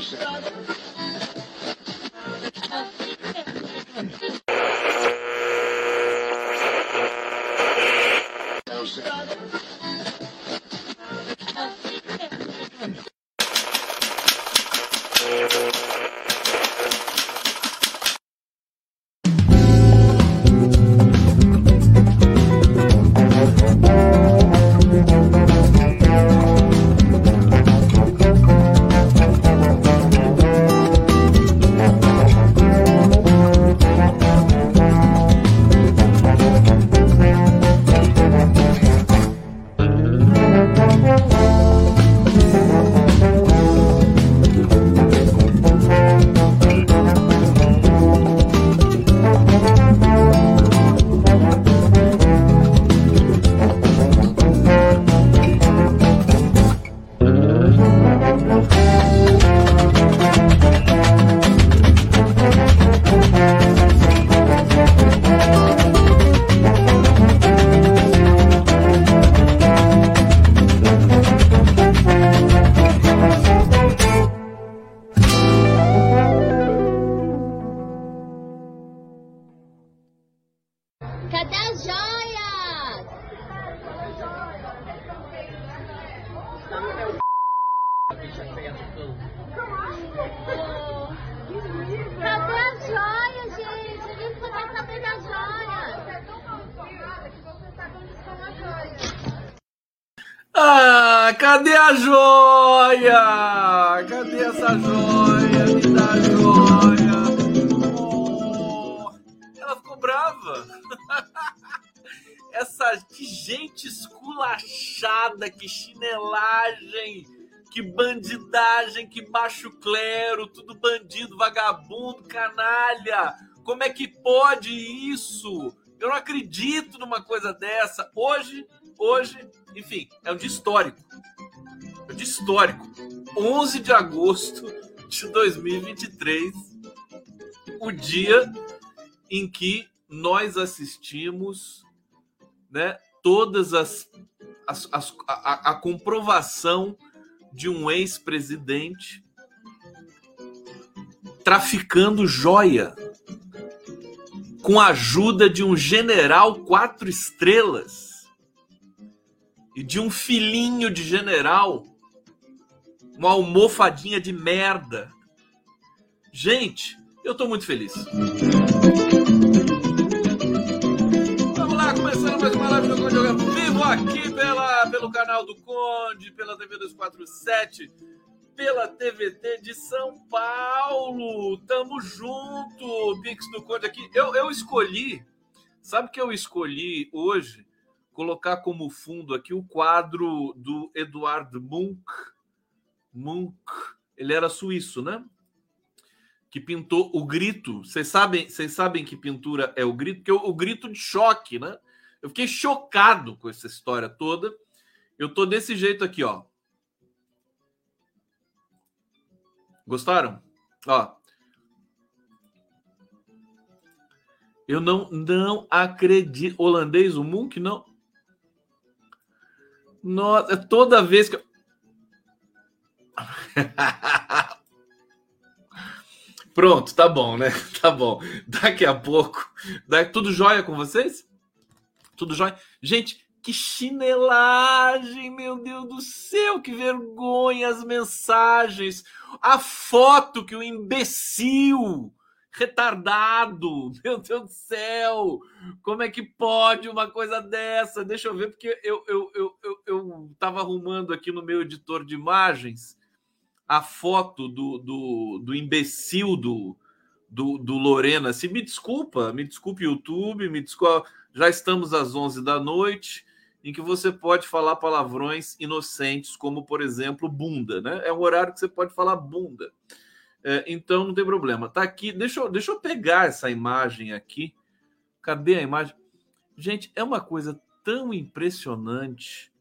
Cadê cadê a joia? Cadê essa joia? Me dá a joia. Oh, ela ficou brava. Essa que gente esculachada, que chinelagem, que bandidagem, que baixo clero, tudo bandido, vagabundo, canalha. Como é que pode isso? Eu não acredito numa coisa dessa. Hoje, hoje, enfim, é um dia histórico. Dia histórico. 11 de agosto de 2023, o dia em que nós assistimos né, todas as, as, as a, a comprovação de um ex-presidente traficando joia com a ajuda de um general quatro estrelas e de um filhinho de general, uma almofadinha de merda. Gente, eu tô muito feliz. Vamos lá, começando mais uma live do Conde ao Vivo aqui pela, pelo canal do Conde, pela TV 247, pela TVT de São Paulo. Tamo junto, Pix do Conde aqui. Eu, eu escolhi, sabe que eu escolhi hoje colocar como fundo aqui o quadro do Eduard Munch. Munch, ele era suíço, né? Que pintou o grito. Vocês sabem, vocês sabem que pintura é o grito? Porque o, o grito de choque, né? Eu fiquei chocado com essa história toda. Eu tô desse jeito aqui, ó. Gostaram? Ó. Eu não não acredito. Holandês, o Munk não. Nossa, toda vez que. Pronto, tá bom, né? Tá bom. Daqui a pouco. Daqui... Tudo jóia com vocês? Tudo jóia? Gente, que chinelagem, meu Deus do céu, que vergonha as mensagens, a foto que o imbecil retardado, meu Deus do céu, como é que pode uma coisa dessa? Deixa eu ver, porque eu, eu, eu, eu, eu tava arrumando aqui no meu editor de imagens a foto do, do, do imbecil do, do, do Lorena. Se me desculpa, me desculpe, YouTube, me desculpa, já estamos às 11 da noite em que você pode falar palavrões inocentes, como, por exemplo, bunda, né? É um horário que você pode falar bunda. É, então, não tem problema. Tá aqui, deixa eu, deixa eu pegar essa imagem aqui. Cadê a imagem? Gente, é uma coisa tão impressionante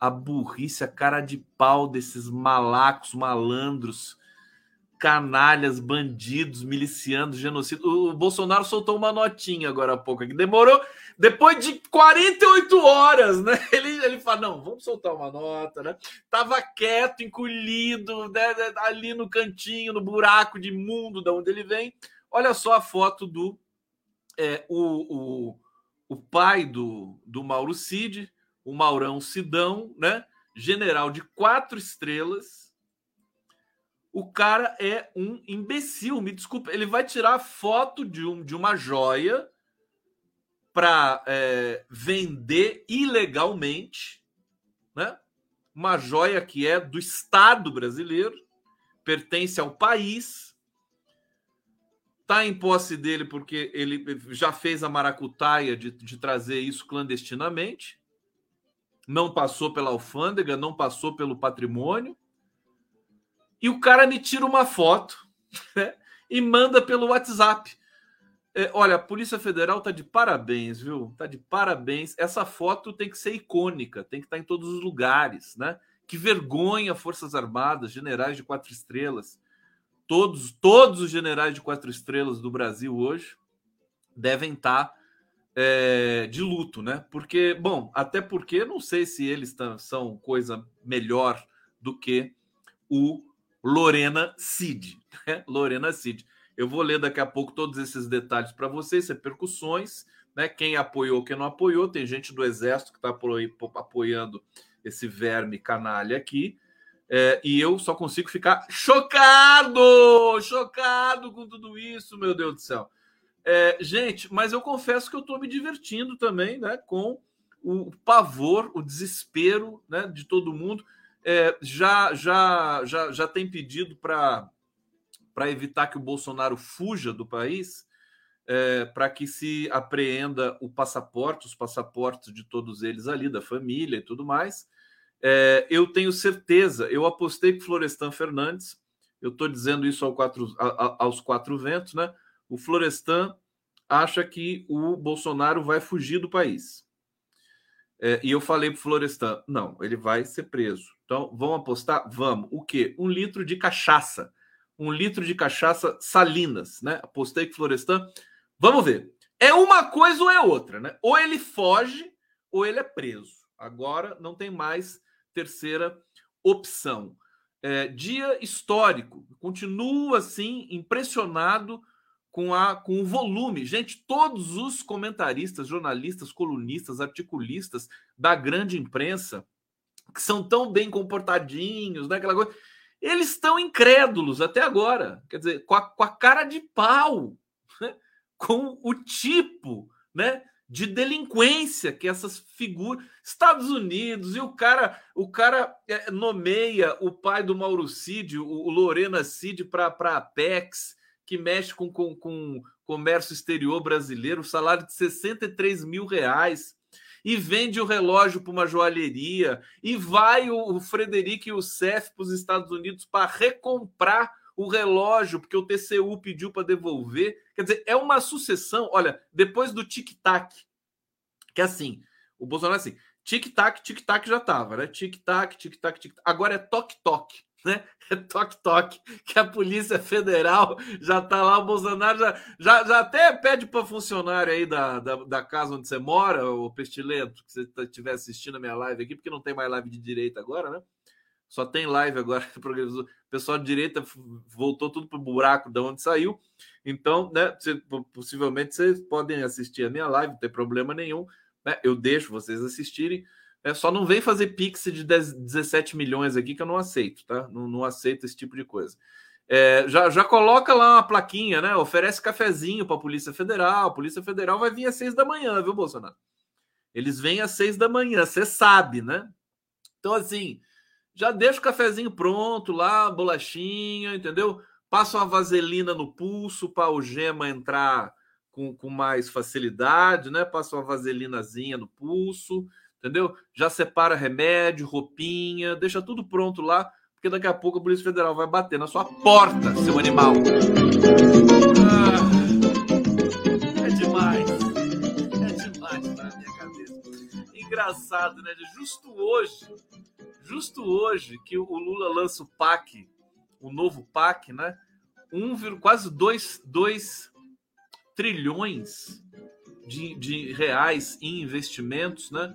a burrice, a cara de pau desses malacos, malandros, canalhas, bandidos, milicianos, genocídio. O Bolsonaro soltou uma notinha agora há pouco que demorou depois de 48 horas, né? Ele, ele fala: não, vamos soltar uma nota, né? Tava quieto, encolhido, né? ali no cantinho, no buraco de mundo de onde ele vem. Olha só a foto do é, o, o, o pai do, do Mauro Cid, o Maurão Sidão, né? General de quatro estrelas o cara é um imbecil, me desculpa. Ele vai tirar foto de, um, de uma joia para é, vender ilegalmente, né? Uma joia que é do Estado brasileiro, pertence ao país, está em posse dele porque ele já fez a maracutaia de, de trazer isso clandestinamente, não passou pela alfândega, não passou pelo patrimônio e o cara me tira uma foto né, e manda pelo WhatsApp. É, olha, a Polícia Federal tá de parabéns, viu? Tá de parabéns. Essa foto tem que ser icônica, tem que estar tá em todos os lugares, né? Que vergonha, Forças Armadas, generais de quatro estrelas. Todos, todos os generais de quatro estrelas do Brasil hoje devem estar tá, é, de luto, né? Porque, bom, até porque não sei se eles são coisa melhor do que o Lorena Cid. Né? Lorena Cid. Eu vou ler daqui a pouco todos esses detalhes para vocês, repercussões, né? Quem apoiou, quem não apoiou. Tem gente do Exército que está apoiando esse verme canalha aqui. É, e eu só consigo ficar chocado, chocado com tudo isso, meu Deus do céu. É, gente, mas eu confesso que eu estou me divertindo também, né? Com o pavor, o desespero, né? De todo mundo é, já, já, já, já tem pedido para evitar que o Bolsonaro fuja do país, é, para que se apreenda o passaporte, os passaportes de todos eles ali, da família e tudo mais. É, eu tenho certeza, eu apostei com Florestan Fernandes, eu estou dizendo isso ao quatro, a, aos quatro ventos, né? O Florestan acha que o Bolsonaro vai fugir do país. É, e eu falei para o Florestan: não, ele vai ser preso. Então, vamos apostar? Vamos. O quê? Um litro de cachaça. Um litro de cachaça Salinas, né? Apostei o Florestan. Vamos ver. É uma coisa ou é outra, né? Ou ele foge ou ele é preso. Agora não tem mais terceira opção. É, dia histórico. Continuo assim impressionado com, a, com o volume. Gente, todos os comentaristas, jornalistas, colunistas, articulistas da grande imprensa, que são tão bem comportadinhos, né, aquela coisa, eles estão incrédulos até agora. Quer dizer, com a, com a cara de pau, né, com o tipo né, de delinquência que essas figuras. Estados Unidos, e o cara, o cara é, nomeia o pai do Mauro Cid, o, o Lorena Cid, para a Apex que mexe com, com, com comércio exterior brasileiro, salário de 63 mil reais, e vende o relógio para uma joalheria, e vai o, o Frederico e o CEF para os Estados Unidos para recomprar o relógio, porque o TCU pediu para devolver. Quer dizer, é uma sucessão. Olha, depois do tic-tac, que é assim, o Bolsonaro é assim, tic-tac, tic-tac já estava, né? Tic-tac, tic-tac, tic-tac. Agora é toque-toque né? É toque-toque, que a Polícia Federal já tá lá, o Bolsonaro já, já, já até pede para funcionário aí da, da, da, casa onde você mora, o Pestilento, que você estiver assistindo a minha live aqui, porque não tem mais live de direita agora, né? Só tem live agora. O pessoal de direita voltou tudo pro buraco de onde saiu. Então, né, você, possivelmente vocês podem assistir a minha live, não tem problema nenhum. Né? Eu deixo vocês assistirem. É, só não vem fazer pix de 10, 17 milhões aqui que eu não aceito, tá? Não, não aceito esse tipo de coisa. É, já, já coloca lá uma plaquinha, né? Oferece cafezinho para a Polícia Federal. A Polícia Federal vai vir às seis da manhã, viu, Bolsonaro? Eles vêm às seis da manhã, você sabe, né? Então, assim, já deixa o cafezinho pronto lá, bolachinha, entendeu? Passa uma vaselina no pulso para o gema entrar com, com mais facilidade, né? Passa uma vaselinazinha no pulso entendeu? Já separa remédio, roupinha, deixa tudo pronto lá, porque daqui a pouco a Polícia Federal vai bater na sua porta, seu animal. Ah, é demais. É demais na minha cabeça. Engraçado, né? Justo hoje, justo hoje que o Lula lança o PAC, o novo PAC, né? um, quase 2 trilhões de, de reais em investimentos, né?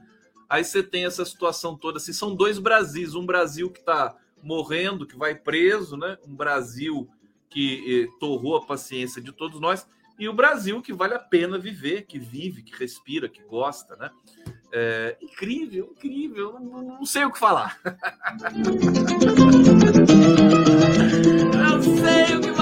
Aí você tem essa situação toda. Assim, são dois Brasis. Um Brasil que está morrendo, que vai preso, né? Um Brasil que eh, torrou a paciência de todos nós. E o Brasil que vale a pena viver, que vive, que respira, que gosta, né? É, incrível, incrível. Não, não sei o que falar. não sei o que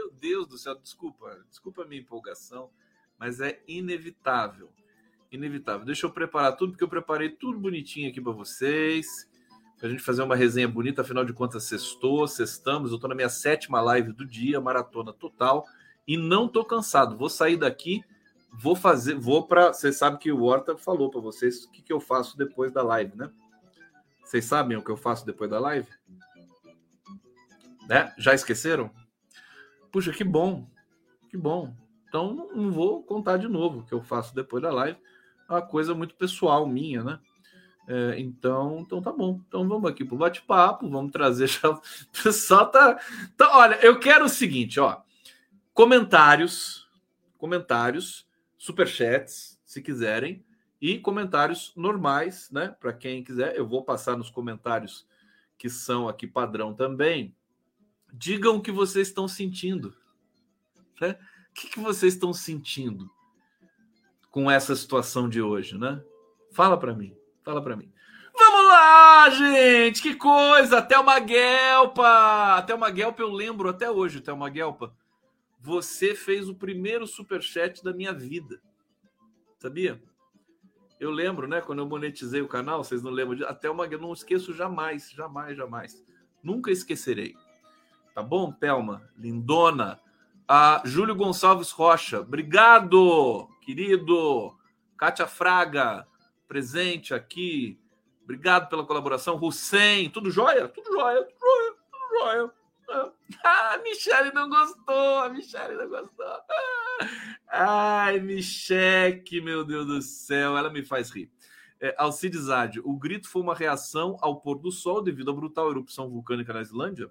meu Deus do céu, desculpa, desculpa a minha empolgação, mas é inevitável. Inevitável. Deixa eu preparar tudo, porque eu preparei tudo bonitinho aqui para vocês. Pra gente fazer uma resenha bonita, afinal de contas, sextou, sextamos. Eu tô na minha sétima live do dia, maratona total, e não tô cansado. Vou sair daqui, vou fazer, vou para. Vocês sabem que o Horta falou para vocês o que, que eu faço depois da live, né? Vocês sabem o que eu faço depois da live? Né? Já esqueceram? Puxa, que bom, que bom. Então não vou contar de novo que eu faço depois da live. É uma coisa muito pessoal minha, né? É, então, então tá bom. Então vamos aqui pro bate-papo, vamos trazer já. O pessoal tá, tá. Olha, eu quero o seguinte, ó. Comentários, comentários, superchats, se quiserem, e comentários normais, né? Para quem quiser, eu vou passar nos comentários que são aqui padrão também Digam o que vocês estão sentindo. Né? O que, que vocês estão sentindo com essa situação de hoje, né? Fala para mim, fala para mim. Vamos lá, gente! Que coisa! Até uma Guelpa! Até uma Guelpa eu lembro até hoje, até uma Guelpa. Você fez o primeiro superchat da minha vida. Sabia? Eu lembro, né? Quando eu monetizei o canal, vocês não lembram de. Até uma. Eu não esqueço jamais, jamais, jamais. Nunca esquecerei. Tá bom, Thelma? Lindona. A Júlio Gonçalves Rocha. Obrigado, querido. Kátia Fraga, presente aqui. Obrigado pela colaboração. Hussein, tudo jóia? Tudo jóia, tudo jóia, tudo jóia. Ah, a Michelle não gostou, a Michelle não gostou. Ai, Micheque, meu Deus do céu, ela me faz rir. É, Alcides Ade, o grito foi uma reação ao pôr do sol devido à brutal erupção vulcânica na Islândia?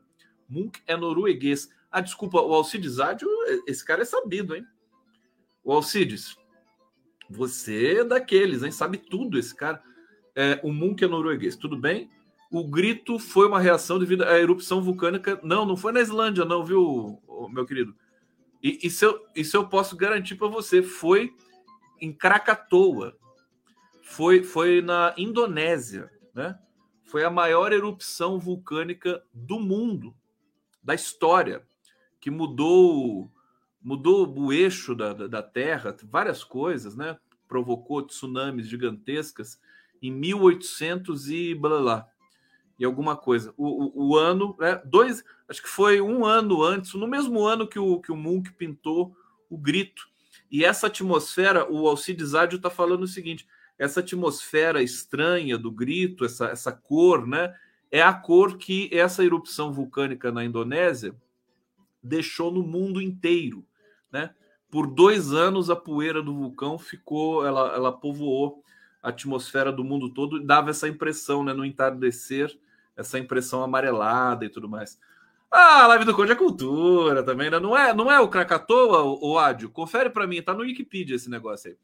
Munk é norueguês. Ah, desculpa, o Alcides Ádio, esse cara é sabido, hein? O Alcides, você é daqueles, hein? Sabe tudo esse cara. É, o Munk é norueguês, tudo bem? O grito foi uma reação devido à erupção vulcânica. Não, não foi na Islândia, não, viu, meu querido? E isso eu, isso eu posso garantir para você. Foi em Krakatoa. Foi, foi na Indonésia, né? Foi a maior erupção vulcânica do mundo da história, que mudou mudou o eixo da, da, Terra, várias coisas, né? Provocou tsunamis gigantescas em 1800 e blá blá. E alguma coisa. O, o, o, ano, né? Dois, acho que foi um ano antes, no mesmo ano que o, que o Munch pintou o grito. E essa atmosfera, o Alcides Ádio está falando o seguinte: essa atmosfera estranha do grito, essa, essa cor, né? É a cor que essa erupção vulcânica na Indonésia deixou no mundo inteiro, né? Por dois anos a poeira do vulcão ficou, ela, ela povoou a atmosfera do mundo todo e dava essa impressão, né? No entardecer, essa impressão amarelada e tudo mais. Ah, a live do Conde é cultura também, né? Não é, não é o Krakatoa, o, o Ádio? Confere para mim, tá no Wikipedia esse negócio aí.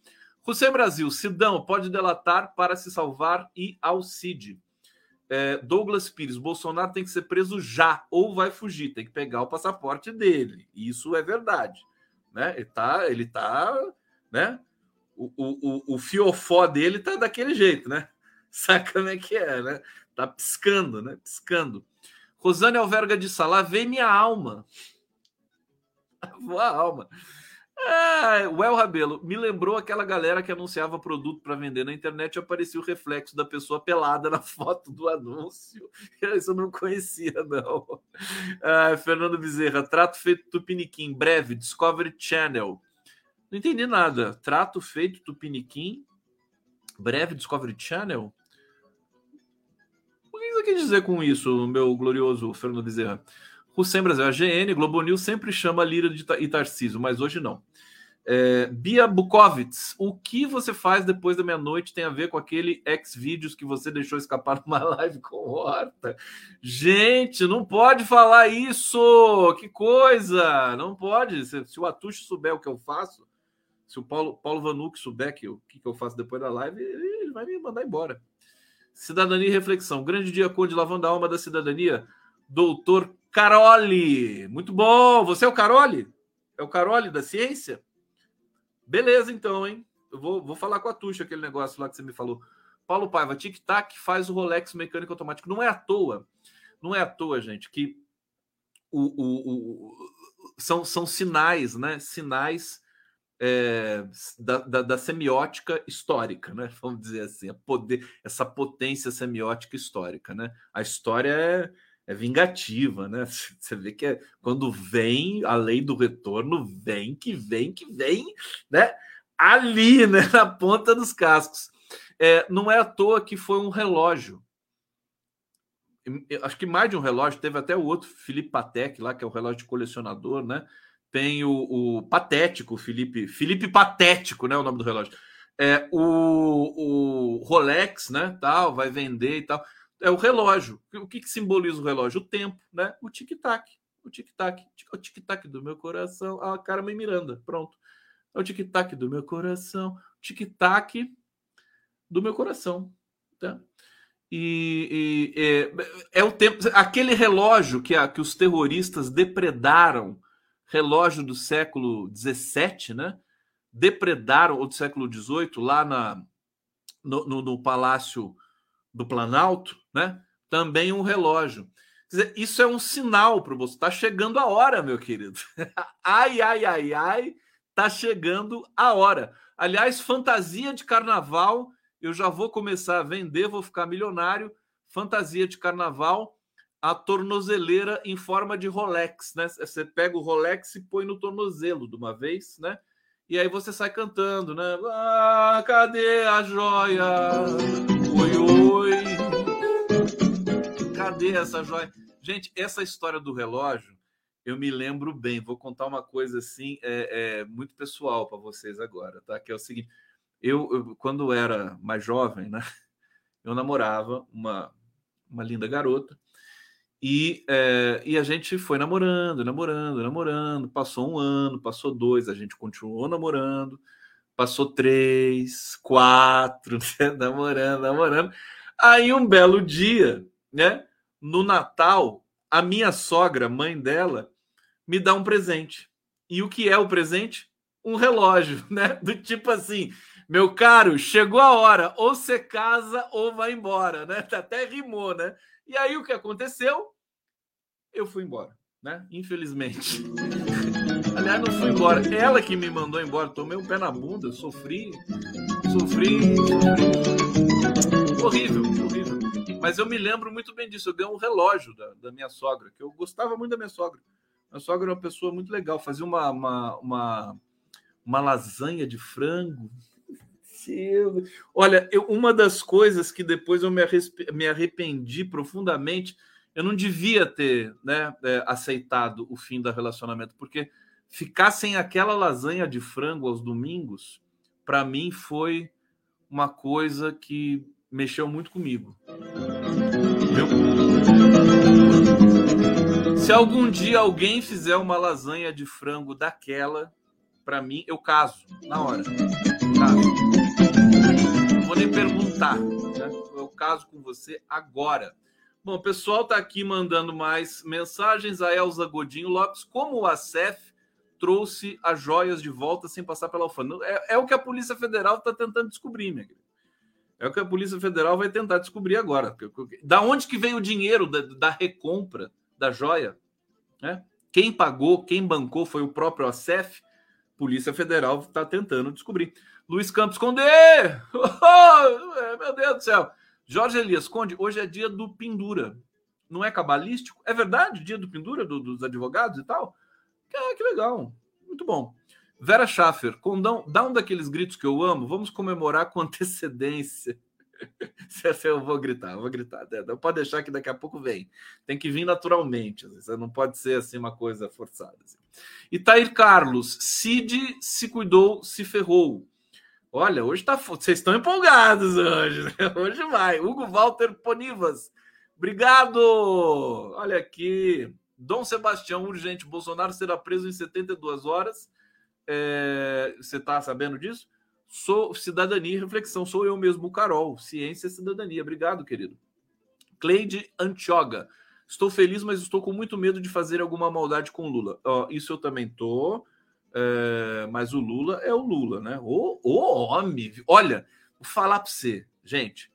José Brasil, Sidão pode delatar para se salvar e ao Cid é, Douglas Pires, Bolsonaro tem que ser preso já ou vai fugir, tem que pegar o passaporte dele. Isso é verdade, né? Ele tá, ele tá, né? O, o, o fiofó dele tá daquele jeito, né? Saca como é que é, né? Tá piscando, né? Piscando. Rosane Alverga de Sá, vem minha alma. Boa alma. Ah, o El Rabelo me lembrou aquela galera que anunciava produto para vender na internet e aparecia o reflexo da pessoa pelada na foto do anúncio. Isso eu não conhecia, não. Ah, Fernando Bezerra, trato feito Tupiniquim, breve, Discovery Channel. Não entendi nada. Trato feito Tupiniquim, breve, Discovery Channel? O que você quer dizer com isso, meu glorioso Fernando Bezerra? Hussein Brasil, a GN, Globo News sempre chama Lira de Tarcísio, mas hoje não. É, Bia Bukovitz, o que você faz depois da meia-noite tem a ver com aquele ex-vídeos que você deixou escapar numa live com Horta? Gente, não pode falar isso! Que coisa! Não pode. Se, se o Atucho souber o que eu faço, se o Paulo, Paulo Vanuc souber que, o que, que eu faço depois da live, ele vai me mandar embora. Cidadania e reflexão. Grande dia, Conde, lavando a alma da cidadania. Doutor Caroli. Muito bom. Você é o Caroli? É o Caroli da ciência? Beleza, então, hein? Eu vou, vou falar com a Tuxa aquele negócio lá que você me falou. Paulo Paiva, tic-tac faz o Rolex mecânico automático. Não é à toa, não é à toa, gente, que o, o, o são, são sinais, né? Sinais é, da, da, da, semiótica histórica, né? Vamos dizer assim, poder, essa potência semiótica histórica, né? A história é, é vingativa, né? Você vê que é, quando vem a lei do retorno, vem que vem que vem, né? Ali, né? Na ponta dos cascos. É, não é à toa que foi um relógio. Acho que mais de um relógio, teve até o outro, Felipe Patek, lá, que é o relógio de colecionador, né? Tem o, o Patético, Felipe, Felipe Patético, né? O nome do relógio. É, o, o Rolex, né? Tal, vai vender e tal é o relógio. O que, que simboliza o relógio? O tempo, né? O tic-tac. O tic-tac. O tic-tac do meu coração. Ah, Carmen Miranda. Pronto. É o tic-tac do meu coração. Tic-tac do meu coração. Tá? E, e é, é, o tempo. Aquele relógio que, a, que os terroristas depredaram, relógio do século XVII, né? Depredaram, ou do século XVIII, lá na, no, no, no Palácio do Planalto, né? Também um relógio. Dizer, isso é um sinal para você. Está chegando a hora, meu querido. ai, ai, ai, ai, está chegando a hora. Aliás, fantasia de carnaval, eu já vou começar a vender, vou ficar milionário. Fantasia de carnaval, a tornozeleira em forma de Rolex, né? Você pega o Rolex e põe no tornozelo de uma vez, né? E aí você sai cantando, né? Ah, cadê a joia? Cadê essa joia? Gente, essa história do relógio, eu me lembro bem. Vou contar uma coisa assim, é, é muito pessoal para vocês agora, tá? Que é o seguinte: eu, eu, quando era mais jovem, né? Eu namorava uma, uma linda garota e, é, e a gente foi namorando, namorando, namorando. Passou um ano, passou dois, a gente continuou namorando. Passou três, quatro, né? namorando, namorando. Aí um belo dia, né? No Natal, a minha sogra, mãe dela, me dá um presente. E o que é o presente? Um relógio, né? Do tipo assim, meu caro, chegou a hora, ou você casa ou vai embora, né? Até rimou, né? E aí o que aconteceu? eu fui embora, né? Infelizmente. Aliás, não fui embora. Ela que me mandou embora. Tomei um pé na bunda, sofri, sofri, sofri. Horrível, horrível. Mas eu me lembro muito bem disso. Eu ganhei um relógio da, da minha sogra, que eu gostava muito da minha sogra. Minha sogra era uma pessoa muito legal. Fazia uma, uma, uma, uma lasanha de frango. Olha, eu, uma das coisas que depois eu me arrependi profundamente eu não devia ter né, é, aceitado o fim do relacionamento, porque ficar sem aquela lasanha de frango aos domingos, para mim foi uma coisa que mexeu muito comigo. Viu? Se algum dia alguém fizer uma lasanha de frango daquela, para mim, eu caso na hora. Caso. Não vou nem perguntar. Né? Eu caso com você agora. Bom, o pessoal está aqui mandando mais mensagens. A Elza Godinho Lopes, como o ACEF trouxe as joias de volta sem passar pela alfândega? É, é o que a Polícia Federal está tentando descobrir, minha querida. É o que a Polícia Federal vai tentar descobrir agora. Da onde que vem o dinheiro da, da recompra da joia? Né? Quem pagou, quem bancou foi o próprio ACEF. Polícia Federal está tentando descobrir. Luiz Campos Conde! Oh, meu Deus do céu! Jorge Elias Conde, hoje é dia do pendura. Não é cabalístico? É verdade? Dia do pendura do, dos advogados e tal? É, que legal. Muito bom. Vera Schaffer, Condão, dá um daqueles gritos que eu amo. Vamos comemorar com antecedência. Eu vou gritar, eu vou gritar. Não pode deixar que daqui a pouco vem. Tem que vir naturalmente. Você não pode ser assim uma coisa forçada. Assim. Itair Carlos, Cid se cuidou, se ferrou. Olha, hoje tá. Vocês estão empolgados hoje. Né? Hoje vai. Hugo Walter Ponivas. Obrigado! Olha aqui. Dom Sebastião, urgente. Bolsonaro será preso em 72 horas. É... Você está sabendo disso? Sou cidadania e reflexão. Sou eu mesmo, Carol. Ciência e cidadania. Obrigado, querido. Cleide Antioga. Estou feliz, mas estou com muito medo de fazer alguma maldade com Lula. Isso eu também tô. É, mas o Lula é o Lula, né? O, o homem. Olha, vou falar para você, gente.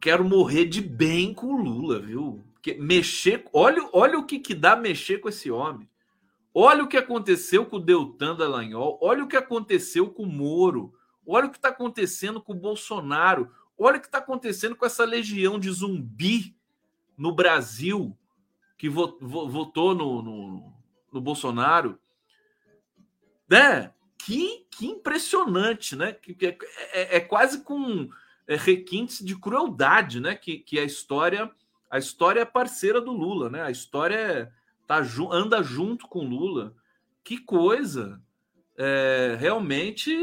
Quero morrer de bem com o Lula, viu? Mexer. Olha, olha o que, que dá mexer com esse homem. Olha o que aconteceu com o Deltan Dallagnol, olha o que aconteceu com o Moro, olha o que está acontecendo com o Bolsonaro, olha o que está acontecendo com essa legião de zumbi no Brasil que votou no, no, no Bolsonaro. Né? Que, que impressionante, né? Que, que é, é, é, quase com é, requintes de crueldade, né? Que, que a história a história é parceira do Lula, né? A história é tá, anda junto com Lula. Que coisa! É, realmente,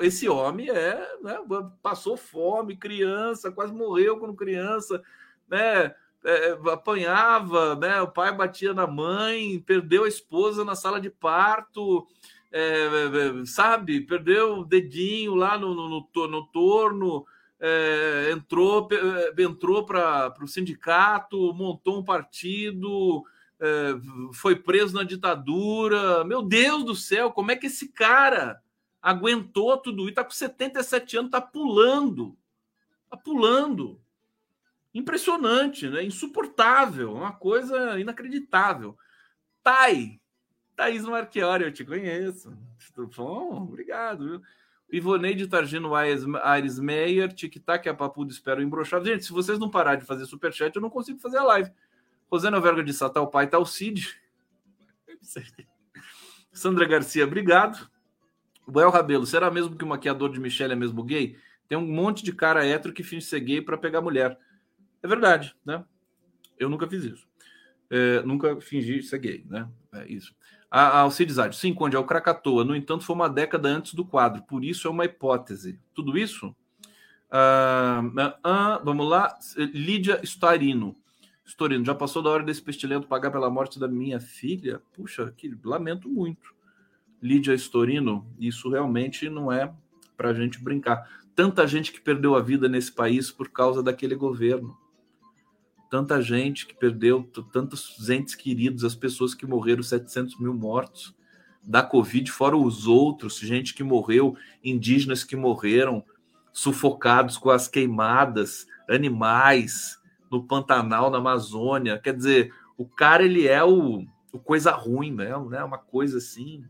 esse homem é né, passou fome, criança, quase morreu quando criança, né? É, apanhava, né? O pai batia na mãe, perdeu a esposa na sala de parto, é, é sabe? Perdeu o dedinho lá no, no, no, no torno, é, entrou, é, entrou para o sindicato, montou um partido, foi preso na ditadura. Meu Deus do céu, como é que esse cara aguentou tudo isso? Está com 77 anos, está pulando. Está pulando. Impressionante, né? Insuportável, uma coisa inacreditável. Tai, Thaís Marchiori, eu te conheço. Bom, obrigado. Viu? Ivoneide Targino Aires Meyer, Tic Tac, a Papudo Espero Embroxado. Gente, se vocês não pararem de fazer superchat, eu não consigo fazer a live. Rosana Verga de Sá, tal pai, tal Cid. Sandra Garcia, obrigado. Boel Rabelo, será mesmo que o maquiador de Michelle é mesmo gay? Tem um monte de cara hétero que finge ser gay para pegar mulher. É verdade, né? Eu nunca fiz isso. É, nunca fingi ser gay, né? É isso. A, Alcides sim, Conde, é o Krakatoa. No entanto, foi uma década antes do quadro, por isso é uma hipótese. Tudo isso? Ah, ah, vamos lá. Lídia Starino. Storino, já passou da hora desse pestilento pagar pela morte da minha filha? Puxa, que lamento muito. Lídia Storino, isso realmente não é para a gente brincar. Tanta gente que perdeu a vida nesse país por causa daquele governo. Tanta gente que perdeu, tantos entes queridos, as pessoas que morreram, 700 mil mortos da Covid, fora os outros, gente que morreu, indígenas que morreram, sufocados com as queimadas, animais, no Pantanal, na Amazônia. Quer dizer, o cara ele é o, o coisa ruim mesmo, né? Uma coisa assim.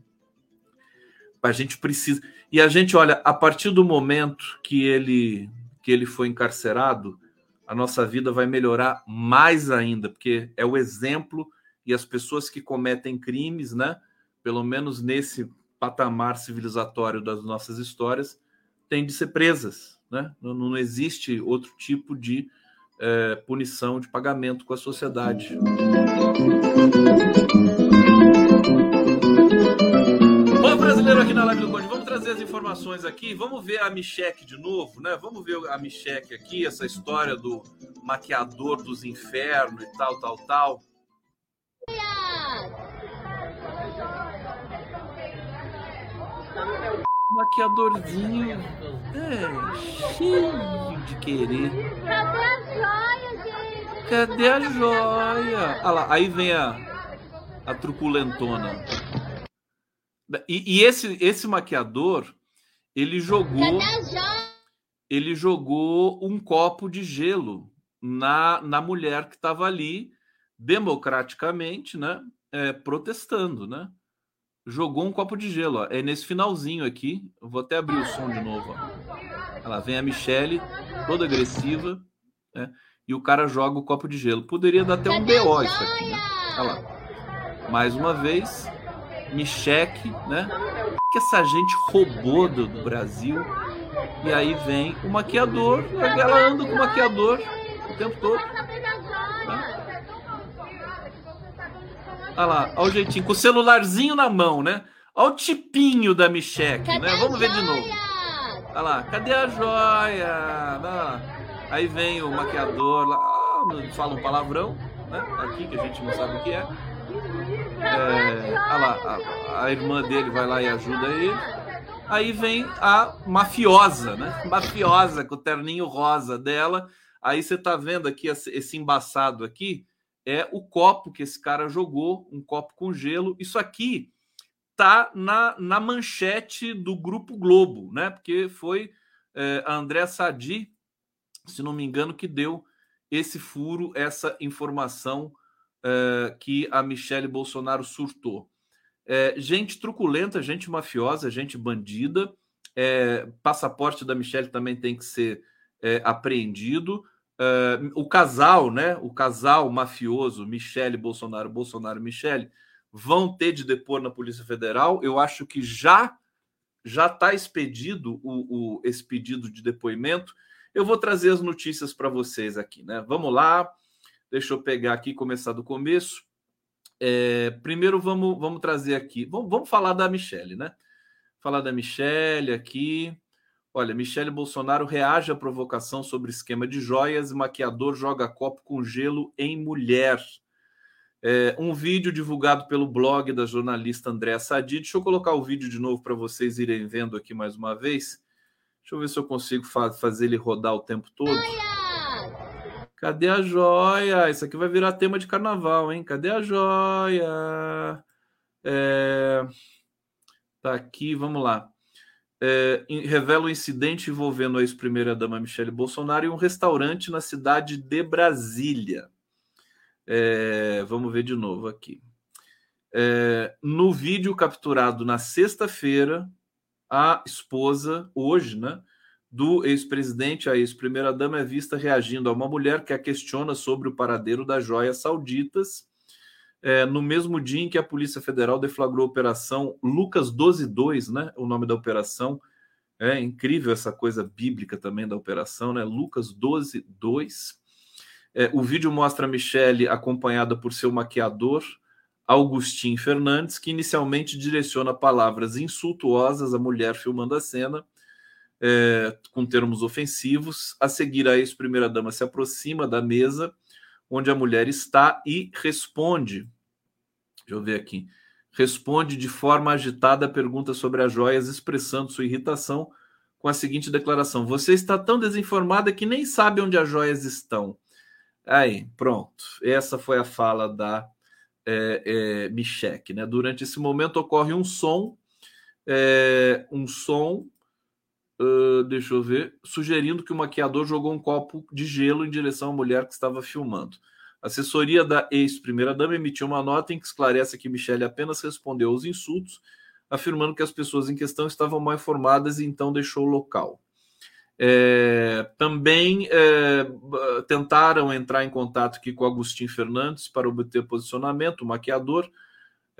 A gente precisa. E a gente, olha, a partir do momento que ele que ele foi encarcerado, a nossa vida vai melhorar mais ainda, porque é o exemplo e as pessoas que cometem crimes, né? Pelo menos nesse patamar civilizatório das nossas histórias, têm de ser presas, né? Não, não existe outro tipo de é, punição de pagamento com a sociedade. Bom, brasileiro aqui na live do Conde, vamos trazer as informações aqui. Vamos ver a Michek de novo, né? Vamos ver a Michek aqui, essa história do maquiador dos infernos e tal, tal, tal. Maquiadorzinho. É, cheio de querer. Cadê a joia, gente? Cadê a joia? Olha lá, aí vem a, a truculentona. E, e esse, esse maquiador, ele jogou. Ele jogou um copo de gelo na, na mulher que estava ali democraticamente, né? É, protestando, né? Jogou um copo de gelo. Ó. É nesse finalzinho aqui. Eu vou até abrir o som de novo. Ó. Lá vem a Michelle, toda agressiva, né? E o cara joga o copo de gelo. Poderia dar até um BO isso aqui, né? Olha lá. Mais uma vez, Micheque, né? Que essa gente roubou do, do Brasil. E aí vem o maquiador, ela anda com o maquiador o tempo todo. Olha lá, olha o jeitinho, com o celularzinho na mão, né? Olha o tipinho da Micheque, né? Vamos ver de novo. Olha lá, cadê a joia? Aí vem o maquiador lá, ah, fala um palavrão, né? Aqui que a gente não sabe o que é. é olha lá, a, a irmã dele vai lá e ajuda ele. Aí vem a mafiosa, né? Mafiosa com o terninho rosa dela. Aí você tá vendo aqui esse embaçado aqui é o copo que esse cara jogou, um copo com gelo. Isso aqui tá na, na manchete do Grupo Globo, né? Porque foi é, a André Sadi, se não me engano, que deu esse furo, essa informação é, que a Michele Bolsonaro surtou. É, gente truculenta, gente mafiosa, gente bandida. É, passaporte da Michelle também tem que ser é, apreendido. É, o casal, né? O casal mafioso, Michele Bolsonaro, Bolsonaro Michele, vão ter de depor na Polícia Federal. Eu acho que já já está expedido o, o, esse pedido de depoimento. Eu vou trazer as notícias para vocês aqui, né? Vamos lá. Deixa eu pegar aqui, começar do começo. É, primeiro vamos, vamos trazer aqui, vamos, vamos falar da Michelle, né? Falar da Michelle aqui. Olha, Michele Bolsonaro reage à provocação sobre esquema de joias e maquiador joga copo com gelo em mulher. É, um vídeo divulgado pelo blog da jornalista Andréa Sadi. Deixa eu colocar o vídeo de novo para vocês irem vendo aqui mais uma vez. Deixa eu ver se eu consigo fa fazer ele rodar o tempo todo. Cadê a joia? Isso aqui vai virar tema de carnaval, hein? Cadê a joia? É... Tá aqui, vamos lá. É, revela o um incidente envolvendo a ex-primeira-dama Michele Bolsonaro em um restaurante na cidade de Brasília. É, vamos ver de novo aqui. É, no vídeo capturado na sexta-feira, a esposa, hoje, né? do ex-presidente, a ex-primeira-dama é vista reagindo a uma mulher que a questiona sobre o paradeiro das joias sauditas. É, no mesmo dia em que a Polícia Federal deflagrou a Operação Lucas 12.2, né? O nome da operação. É incrível essa coisa bíblica também da operação, né? Lucas 12.2. É, o vídeo mostra a Michelle acompanhada por seu maquiador, Augustin Fernandes, que inicialmente direciona palavras insultuosas à mulher filmando a cena é, com termos ofensivos. A seguir, a ex-primeira-dama se aproxima da mesa onde a mulher está e responde. Deixa eu ver aqui. Responde de forma agitada a pergunta sobre as joias, expressando sua irritação com a seguinte declaração: Você está tão desinformada que nem sabe onde as joias estão. Aí, pronto. Essa foi a fala da é, é, Michek. Né? Durante esse momento ocorre um som, é, um som Uh, deixa eu ver, sugerindo que o maquiador jogou um copo de gelo em direção à mulher que estava filmando. A assessoria da ex-primeira-dama emitiu uma nota em que esclarece que Michele apenas respondeu aos insultos, afirmando que as pessoas em questão estavam mal informadas e então deixou o local. É, também é, tentaram entrar em contato aqui com Agostinho Fernandes para obter posicionamento, o maquiador,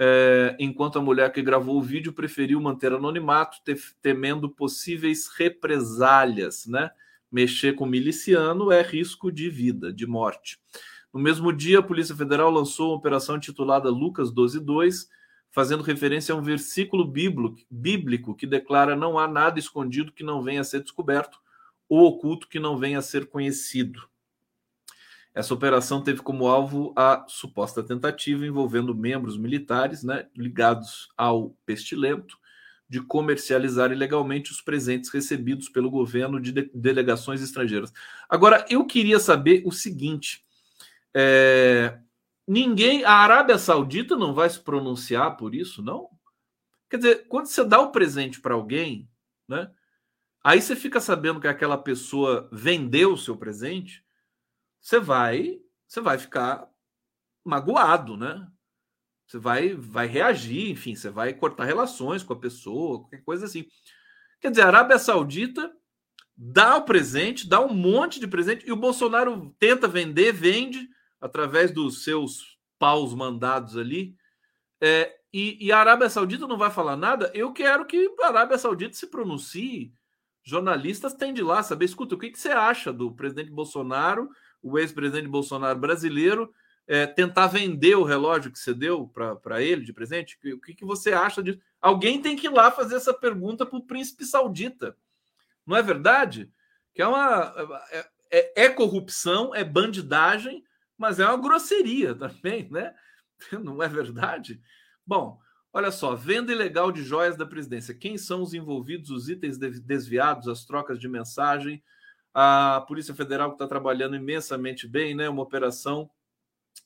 é, enquanto a mulher que gravou o vídeo preferiu manter anonimato, te, temendo possíveis represálias, né? Mexer com miliciano é risco de vida, de morte. No mesmo dia, a Polícia Federal lançou uma operação intitulada Lucas 12.2, fazendo referência a um versículo bíblico que declara não há nada escondido que não venha a ser descoberto ou oculto que não venha a ser conhecido. Essa operação teve como alvo a suposta tentativa envolvendo membros militares né, ligados ao pestilento de comercializar ilegalmente os presentes recebidos pelo governo de, de delegações estrangeiras. Agora, eu queria saber o seguinte: é, ninguém, a Arábia Saudita não vai se pronunciar por isso, não? Quer dizer, quando você dá o presente para alguém, né? Aí você fica sabendo que aquela pessoa vendeu o seu presente você vai, você vai ficar magoado, né? Você vai, vai reagir, enfim, você vai cortar relações com a pessoa, qualquer coisa assim. Quer dizer, a Arábia Saudita dá o presente, dá um monte de presente, e o Bolsonaro tenta vender, vende através dos seus paus mandados ali. É, e, e, a Arábia Saudita não vai falar nada. Eu quero que a Arábia Saudita se pronuncie jornalistas têm de lá saber, escuta, o que, que você acha do presidente Bolsonaro, o ex-presidente Bolsonaro brasileiro, é, tentar vender o relógio que você deu para ele de presente? O que, que você acha disso? Alguém tem que ir lá fazer essa pergunta para o príncipe saudita. Não é verdade? Que é uma. É, é, é, corrupção, é bandidagem, mas é uma grosseria também, né? Não é verdade? Bom, olha só, venda ilegal de joias da presidência. Quem são os envolvidos, os itens desviados, as trocas de mensagem? A Polícia Federal que está trabalhando imensamente bem, né? Uma operação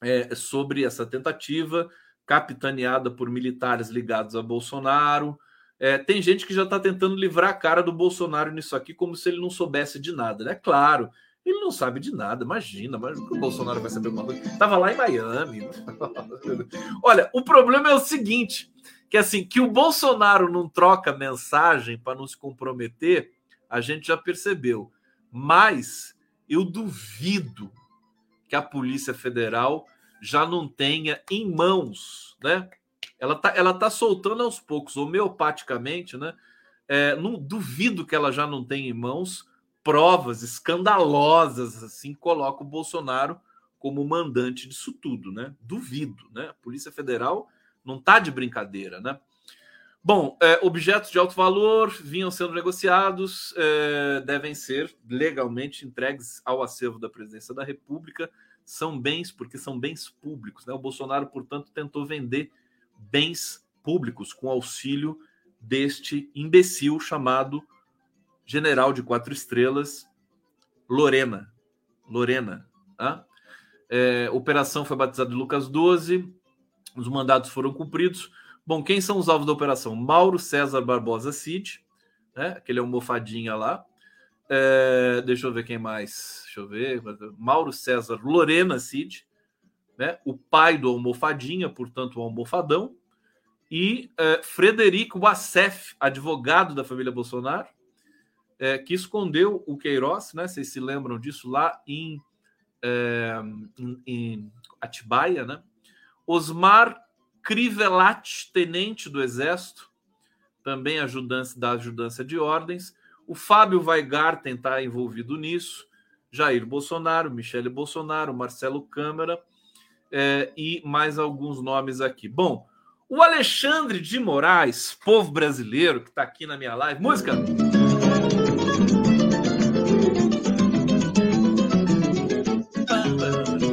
é, sobre essa tentativa, capitaneada por militares ligados a Bolsonaro. É, tem gente que já está tentando livrar a cara do Bolsonaro nisso aqui, como se ele não soubesse de nada. Né? claro, ele não sabe de nada, imagina, mas o Bolsonaro vai saber alguma coisa. Estava lá em Miami. Olha, o problema é o seguinte: que assim, que o Bolsonaro não troca mensagem para não se comprometer, a gente já percebeu. Mas eu duvido que a Polícia Federal já não tenha em mãos, né? Ela tá, ela tá soltando aos poucos, homeopaticamente, né? É, não duvido que ela já não tenha em mãos provas escandalosas assim, coloca o Bolsonaro como mandante disso tudo, né? Duvido, né? A Polícia Federal não tá de brincadeira, né? Bom, é, objetos de alto valor vinham sendo negociados, é, devem ser legalmente entregues ao acervo da Presidência da República. São bens, porque são bens públicos. Né? O Bolsonaro, portanto, tentou vender bens públicos com auxílio deste imbecil chamado General de Quatro Estrelas, Lorena. Lorena. Tá? É, operação foi batizada de Lucas 12, os mandados foram cumpridos. Bom, quem são os alvos da operação? Mauro César Barbosa Cid, né? aquele almofadinha lá. É, deixa eu ver quem mais. Deixa eu ver. Mauro César Lorena Cid, né? o pai do almofadinha, portanto, o almofadão. E é, Frederico Wassef, advogado da família Bolsonaro, é, que escondeu o Queiroz, né? Vocês se lembram disso lá em, é, em, em Atibaia, né? Osmar Crivelati, tenente do Exército, também ajudante da ajudância de ordens. O Fábio Weigarten está envolvido nisso. Jair Bolsonaro, Michele Bolsonaro, Marcelo Câmara é, e mais alguns nomes aqui. Bom, o Alexandre de Moraes, povo brasileiro, que está aqui na minha live. Música!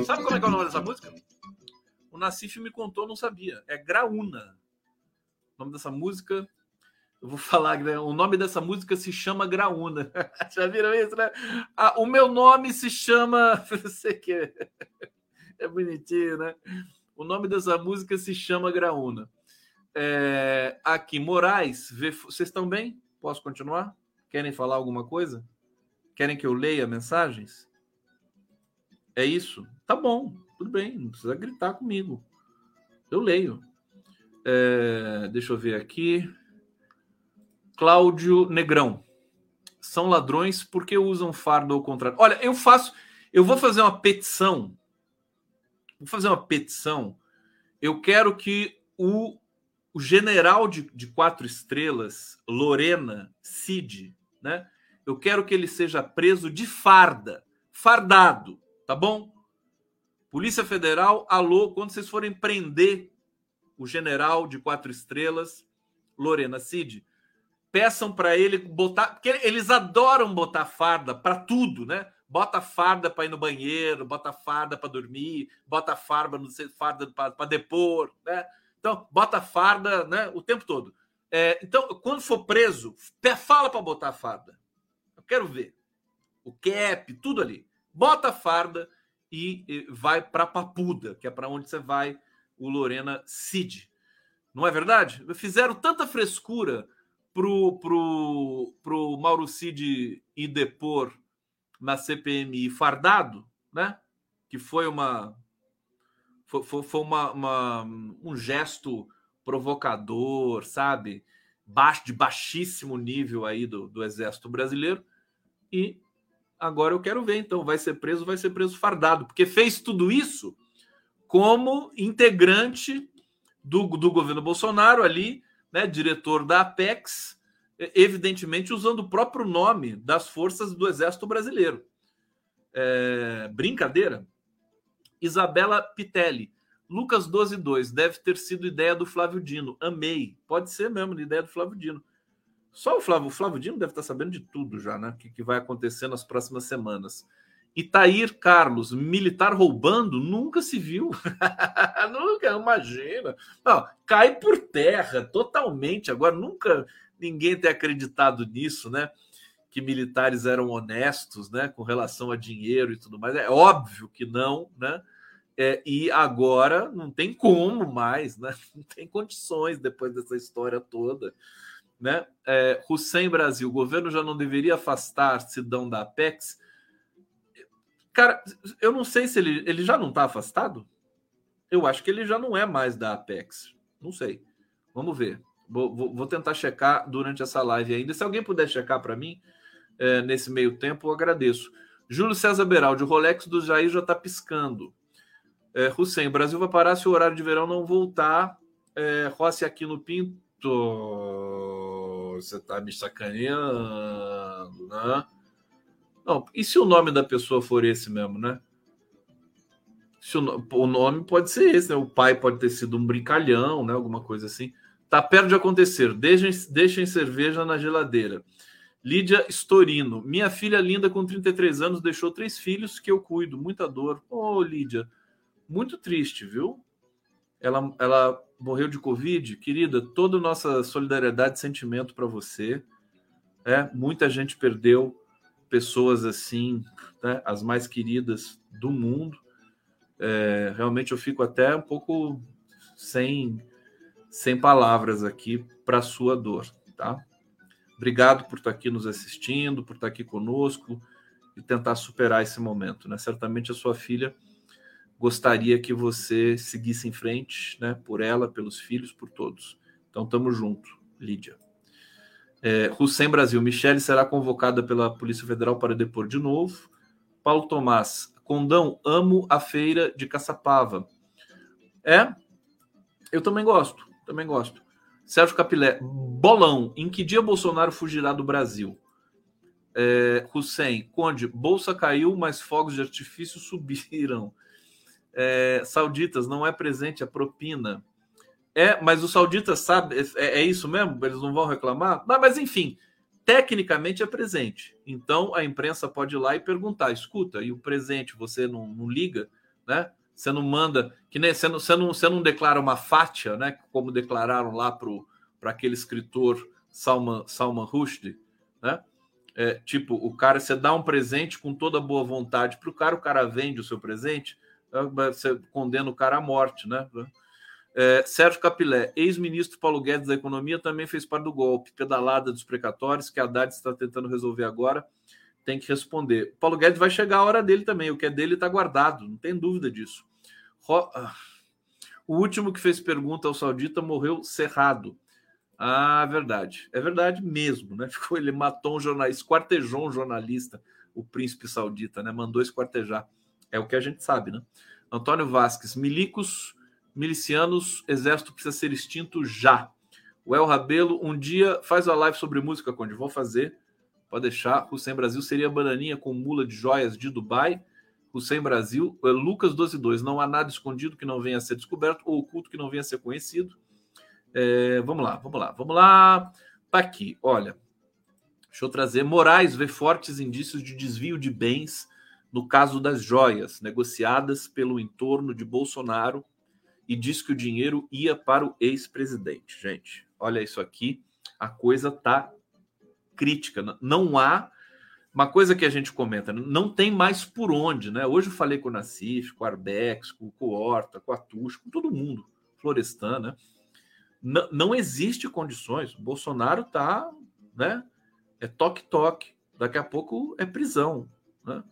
Sabe como é que é o nome dessa música? Nassif me contou, não sabia. É Graúna. O nome dessa música. Eu vou falar, né? o nome dessa música se chama Graúna. Já viram isso, né? Ah, o meu nome se chama. Não sei que. É bonitinho, né? O nome dessa música se chama Graúna. É... Aqui, Moraes, vê... vocês estão bem? Posso continuar? Querem falar alguma coisa? Querem que eu leia mensagens? É isso? Tá bom. Tudo bem, não precisa gritar comigo. Eu leio. É, deixa eu ver aqui. Cláudio Negrão. São ladrões porque usam fardo ao contrário. Olha, eu faço. Eu vou fazer uma petição. Vou fazer uma petição. Eu quero que o, o general de, de quatro estrelas, Lorena Cid, né? Eu quero que ele seja preso de farda, fardado, tá bom? Polícia Federal, alô, quando vocês forem prender o general de quatro estrelas, Lorena Cid, peçam para ele botar, porque eles adoram botar farda para tudo, né? Bota farda para ir no banheiro, bota farda para dormir, bota farda, farda para depor, né? Então, bota farda, né, o tempo todo. É, então, quando for preso, fala para botar farda. Eu quero ver. O cap, tudo ali. Bota farda e vai para Papuda, que é para onde você vai, o Lorena Cid. Não é verdade? Fizeram tanta frescura pro, pro, pro Mauro Cid ir depor na CPMI fardado, né? Que foi uma foi, foi, uma, uma, um gesto provocador, sabe? Baixo, de baixíssimo nível aí do, do exército brasileiro. E Agora eu quero ver, então, vai ser preso, vai ser preso fardado, porque fez tudo isso como integrante do, do governo Bolsonaro ali, né, diretor da Apex, evidentemente usando o próprio nome das forças do Exército Brasileiro. É, brincadeira? Isabela Pitelli. Lucas 12.2. Deve ter sido ideia do Flávio Dino. Amei. Pode ser mesmo, ideia do Flávio Dino. Só o Flávio, o Flávio Dino deve estar sabendo de tudo já, né? O que, que vai acontecer nas próximas semanas. Itair Carlos, militar roubando, nunca se viu. nunca, imagina. Não, cai por terra totalmente. Agora, nunca ninguém ter acreditado nisso, né? Que militares eram honestos, né? Com relação a dinheiro e tudo mais. É óbvio que não, né? É, e agora não tem como mais, né? Não tem condições depois dessa história toda. Né? É, Hussein Brasil, o governo já não deveria afastar Sidão da Apex Cara, eu não sei se ele, ele já não está afastado. Eu acho que ele já não é mais da Apex. Não sei. Vamos ver. Vou, vou, vou tentar checar durante essa live ainda. Se alguém puder checar para mim é, nesse meio tempo, eu agradeço. Júlio César Beraldi, o Rolex do Jair já está piscando. É, Hussein, Brasil vai parar se o horário de verão não voltar. É, Rossi aqui no Pinto. Você está me sacaneando, né? Não, e se o nome da pessoa for esse mesmo, né? Se o, o nome pode ser esse, né? O pai pode ter sido um brincalhão, né? Alguma coisa assim. Tá perto de acontecer. Deixem, deixem cerveja na geladeira. Lídia Storino. Minha filha linda, com 33 anos, deixou três filhos que eu cuido. Muita dor. Ô, oh, Lídia, muito triste, viu? Ela, ela morreu de Covid. Querida, toda nossa solidariedade e sentimento para você. É, muita gente perdeu pessoas assim, né, as mais queridas do mundo. É, realmente eu fico até um pouco sem, sem palavras aqui para a sua dor, tá? Obrigado por estar aqui nos assistindo, por estar aqui conosco e tentar superar esse momento, né? Certamente a sua filha gostaria que você seguisse em frente, né? Por ela, pelos filhos, por todos. Então, tamo junto, Lídia. É, Hussein Brasil, Michele será convocada pela Polícia Federal para depor de novo. Paulo Tomás, Condão, amo a feira de Caçapava. É, eu também gosto, também gosto. Sérgio Capilé, bolão, em que dia Bolsonaro fugirá do Brasil? É, Hussein, Conde, bolsa caiu, mas fogos de artifício subiram. É, sauditas, não é presente a propina. É, mas o saudita sabe, é, é, isso mesmo? Eles não vão reclamar? Mas, mas, enfim, tecnicamente é presente. Então a imprensa pode ir lá e perguntar: escuta, e o presente você não, não liga, né? Você não manda, que nem você não, você não, você não declara uma fátia, né? Como declararam lá para aquele escritor Salman, Salman Rushdie, né? É, tipo, o cara, você dá um presente com toda boa vontade para o cara, o cara vende o seu presente, você condena o cara à morte, né? É, Sérgio Capilé, ex-ministro Paulo Guedes da Economia, também fez parte do golpe, pedalada dos precatórios, que a Haddad está tentando resolver agora, tem que responder. Paulo Guedes vai chegar a hora dele também, o que é dele está guardado, não tem dúvida disso. Ro... Ah, o último que fez pergunta ao Saudita morreu cerrado. Ah, verdade. É verdade mesmo, né? Ele matou um jornalista, esquartejou um jornalista, o príncipe saudita, né? Mandou esquartejar. É o que a gente sabe, né? Antônio Vasques, milicos milicianos, exército precisa ser extinto já. O El Rabelo, um dia faz a live sobre música, Conde. Vou fazer. Pode deixar. Hussein Brasil seria bananinha com mula de joias de Dubai. Hussein Brasil, eh, Lucas 12.2. Não há nada escondido que não venha a ser descoberto ou oculto que não venha a ser conhecido. É, vamos lá, vamos lá, vamos lá. Tá aqui, olha. Deixa eu trazer. Moraes vê fortes indícios de desvio de bens no caso das joias negociadas pelo entorno de Bolsonaro e diz que o dinheiro ia para o ex-presidente. Gente, olha isso aqui, a coisa tá crítica. Não há uma coisa que a gente comenta, não tem mais por onde, né? Hoje eu falei com o Nassif, com o Arbex, com o Horta, com a Tuxa, com todo mundo, Florestan, né? Não, não existe condições. O Bolsonaro tá, né? É toque-toque. Daqui a pouco é prisão, né?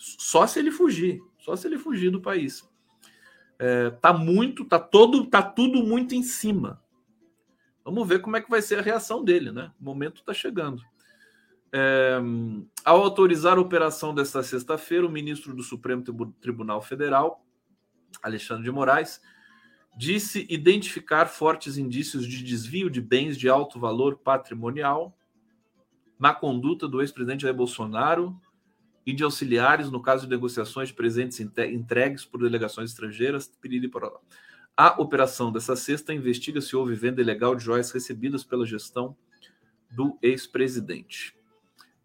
Só se ele fugir, só se ele fugir do país é, tá muito, tá todo, tá tudo muito em cima. Vamos ver como é que vai ser a reação dele, né? O momento está chegando. É, ao autorizar a operação desta sexta-feira, o ministro do Supremo Tribunal Federal, Alexandre de Moraes, disse identificar fortes indícios de desvio de bens de alto valor patrimonial na conduta do ex-presidente Bolsonaro e de auxiliares no caso de negociações presentes entregues por delegações estrangeiras. A operação dessa sexta investiga se houve venda ilegal de joias recebidas pela gestão do ex-presidente.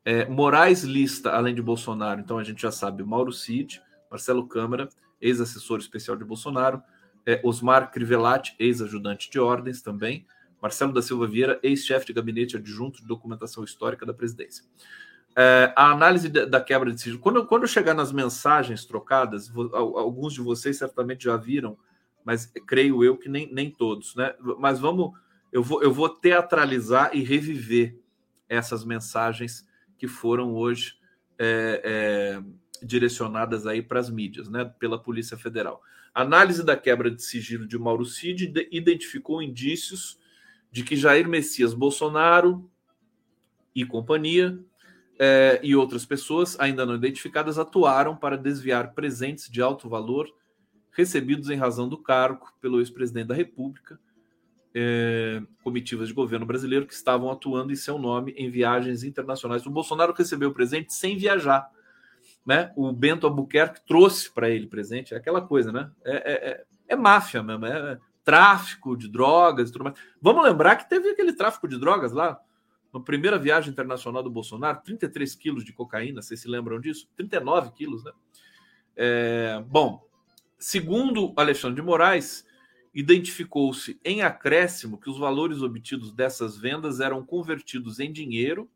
É, Moraes lista, além de Bolsonaro, então a gente já sabe, Mauro Cid, Marcelo Câmara, ex-assessor especial de Bolsonaro, é, Osmar Crivellati, ex-ajudante de ordens também, Marcelo da Silva Vieira, ex-chefe de gabinete adjunto de documentação histórica da presidência. É, a análise da quebra de sigilo. Quando, quando chegar nas mensagens trocadas, alguns de vocês certamente já viram, mas creio eu que nem, nem todos, né? Mas vamos, eu vou, eu vou teatralizar e reviver essas mensagens que foram hoje é, é, direcionadas aí para as mídias, né? Pela Polícia Federal. A análise da quebra de sigilo de Mauro Cid identificou indícios de que Jair Messias Bolsonaro e companhia é, e outras pessoas ainda não identificadas atuaram para desviar presentes de alto valor recebidos em razão do cargo pelo ex-presidente da República, é, comitivas de governo brasileiro que estavam atuando em seu nome em viagens internacionais. O Bolsonaro recebeu o presente sem viajar. Né? O Bento Albuquerque trouxe para ele presente, é aquela coisa, né? É, é, é, é máfia mesmo, é tráfico de drogas e tudo mais. Vamos lembrar que teve aquele tráfico de drogas lá na primeira viagem internacional do Bolsonaro, 33 quilos de cocaína, vocês se lembram disso? 39 quilos, né? É, bom, segundo Alexandre de Moraes, identificou-se em acréscimo que os valores obtidos dessas vendas eram convertidos em dinheiro,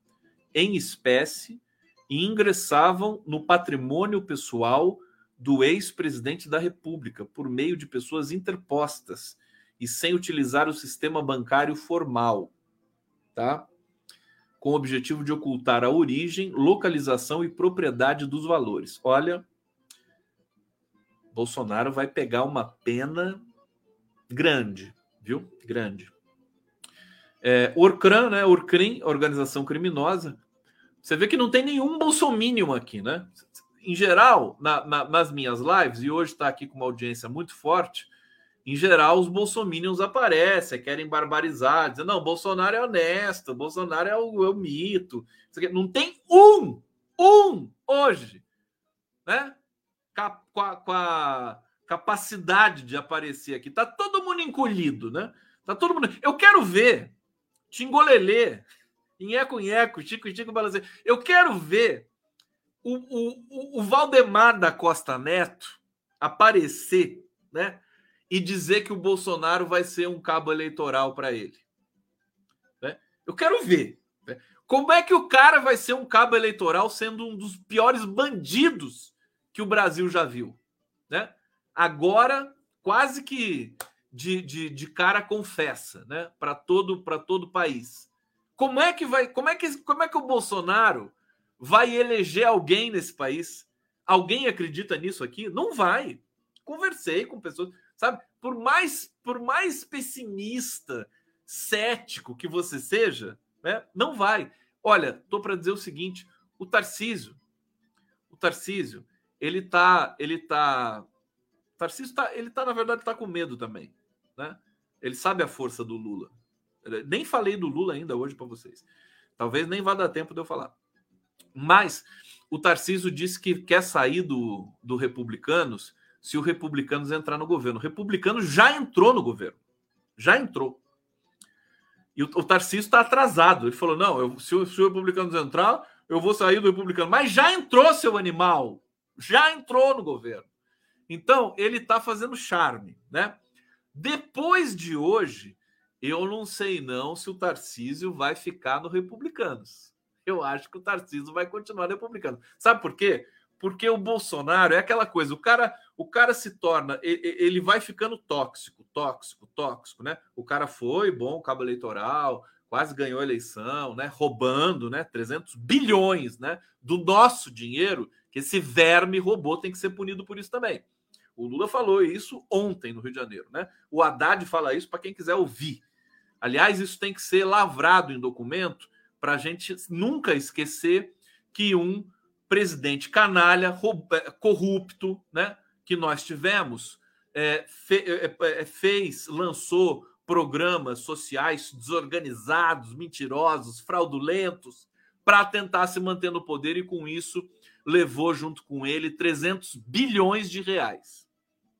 em espécie, e ingressavam no patrimônio pessoal do ex-presidente da República por meio de pessoas interpostas e sem utilizar o sistema bancário formal, tá? Com o objetivo de ocultar a origem, localização e propriedade dos valores. Olha, Bolsonaro vai pegar uma pena grande, viu? Grande. É, Orcran, né? Orcrim, organização criminosa. Você vê que não tem nenhum bolsominion aqui, né? Em geral, na, na, nas minhas lives, e hoje está aqui com uma audiência muito forte, em geral, os bolsominions aparecem, querem barbarizar, dizendo, não, Bolsonaro é honesto, Bolsonaro é o, é o mito. Não tem um, um hoje, né? Com a, com a capacidade de aparecer aqui. Tá todo mundo encolhido, né? Tá todo mundo. Eu quero ver Tingolelê, Inheco Inheco, Chico Chico Balancê. Eu quero ver o, o, o Valdemar da Costa Neto aparecer, né? E dizer que o Bolsonaro vai ser um cabo eleitoral para ele. Né? Eu quero ver. Né? Como é que o cara vai ser um cabo eleitoral sendo um dos piores bandidos que o Brasil já viu? Né? Agora, quase que de, de, de cara confessa né? para todo para todo o país. Como é que vai. Como é que, como é que o Bolsonaro vai eleger alguém nesse país? Alguém acredita nisso aqui? Não vai. Conversei com pessoas sabe? Por mais, por mais pessimista, cético que você seja, né? Não vai. Olha, tô para dizer o seguinte: o Tarcísio, o Tarcísio, ele tá, ele tá, Tarcísio tá, ele tá na verdade tá com medo também, né? Ele sabe a força do Lula. Nem falei do Lula ainda hoje para vocês. Talvez nem vá dar tempo de eu falar. Mas o Tarcísio disse que quer sair do, do Republicanos se o Republicanos entrar no governo. O Republicano já entrou no governo. Já entrou. E o, o Tarcísio está atrasado. Ele falou: não, eu, se, o, se o Republicanos entrar, eu vou sair do Republicano. Mas já entrou, seu animal. Já entrou no governo. Então, ele está fazendo charme, né? Depois de hoje, eu não sei não se o Tarcísio vai ficar no Republicanos. Eu acho que o Tarcísio vai continuar no Republicano. Sabe por quê? Porque o Bolsonaro é aquela coisa, o cara, o cara se torna, ele vai ficando tóxico, tóxico, tóxico, né? O cara foi bom cabo eleitoral, quase ganhou a eleição, né? Roubando, né? 300 bilhões, né? Do nosso dinheiro, que esse verme roubou tem que ser punido por isso também. O Lula falou isso ontem no Rio de Janeiro, né? O Haddad fala isso para quem quiser ouvir. Aliás, isso tem que ser lavrado em documento para a gente nunca esquecer que um presidente canalha, é, corrupto, né, que nós tivemos, é, fe, é, é, fez, lançou programas sociais desorganizados, mentirosos, fraudulentos, para tentar se manter no poder e com isso levou junto com ele 300 bilhões de reais.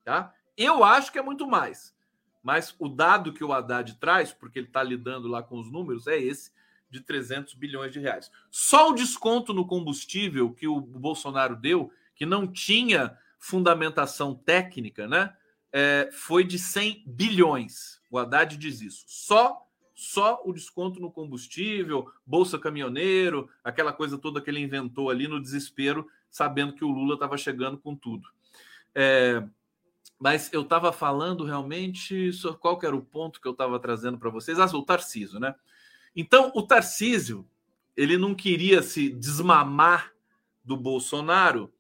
Tá? Eu acho que é muito mais, mas o dado que o Haddad traz, porque ele está lidando lá com os números, é esse de 300 bilhões de reais. Só o desconto no combustível que o Bolsonaro deu, que não tinha fundamentação técnica, né? É, foi de 100 bilhões. O Haddad diz isso. Só só o desconto no combustível, bolsa caminhoneiro, aquela coisa toda que ele inventou ali no desespero, sabendo que o Lula estava chegando com tudo. É, mas eu estava falando realmente qual era o ponto que eu estava trazendo para vocês? Ah, o Tarcísio, né? Então, o Tarcísio, ele não queria se desmamar do Bolsonaro,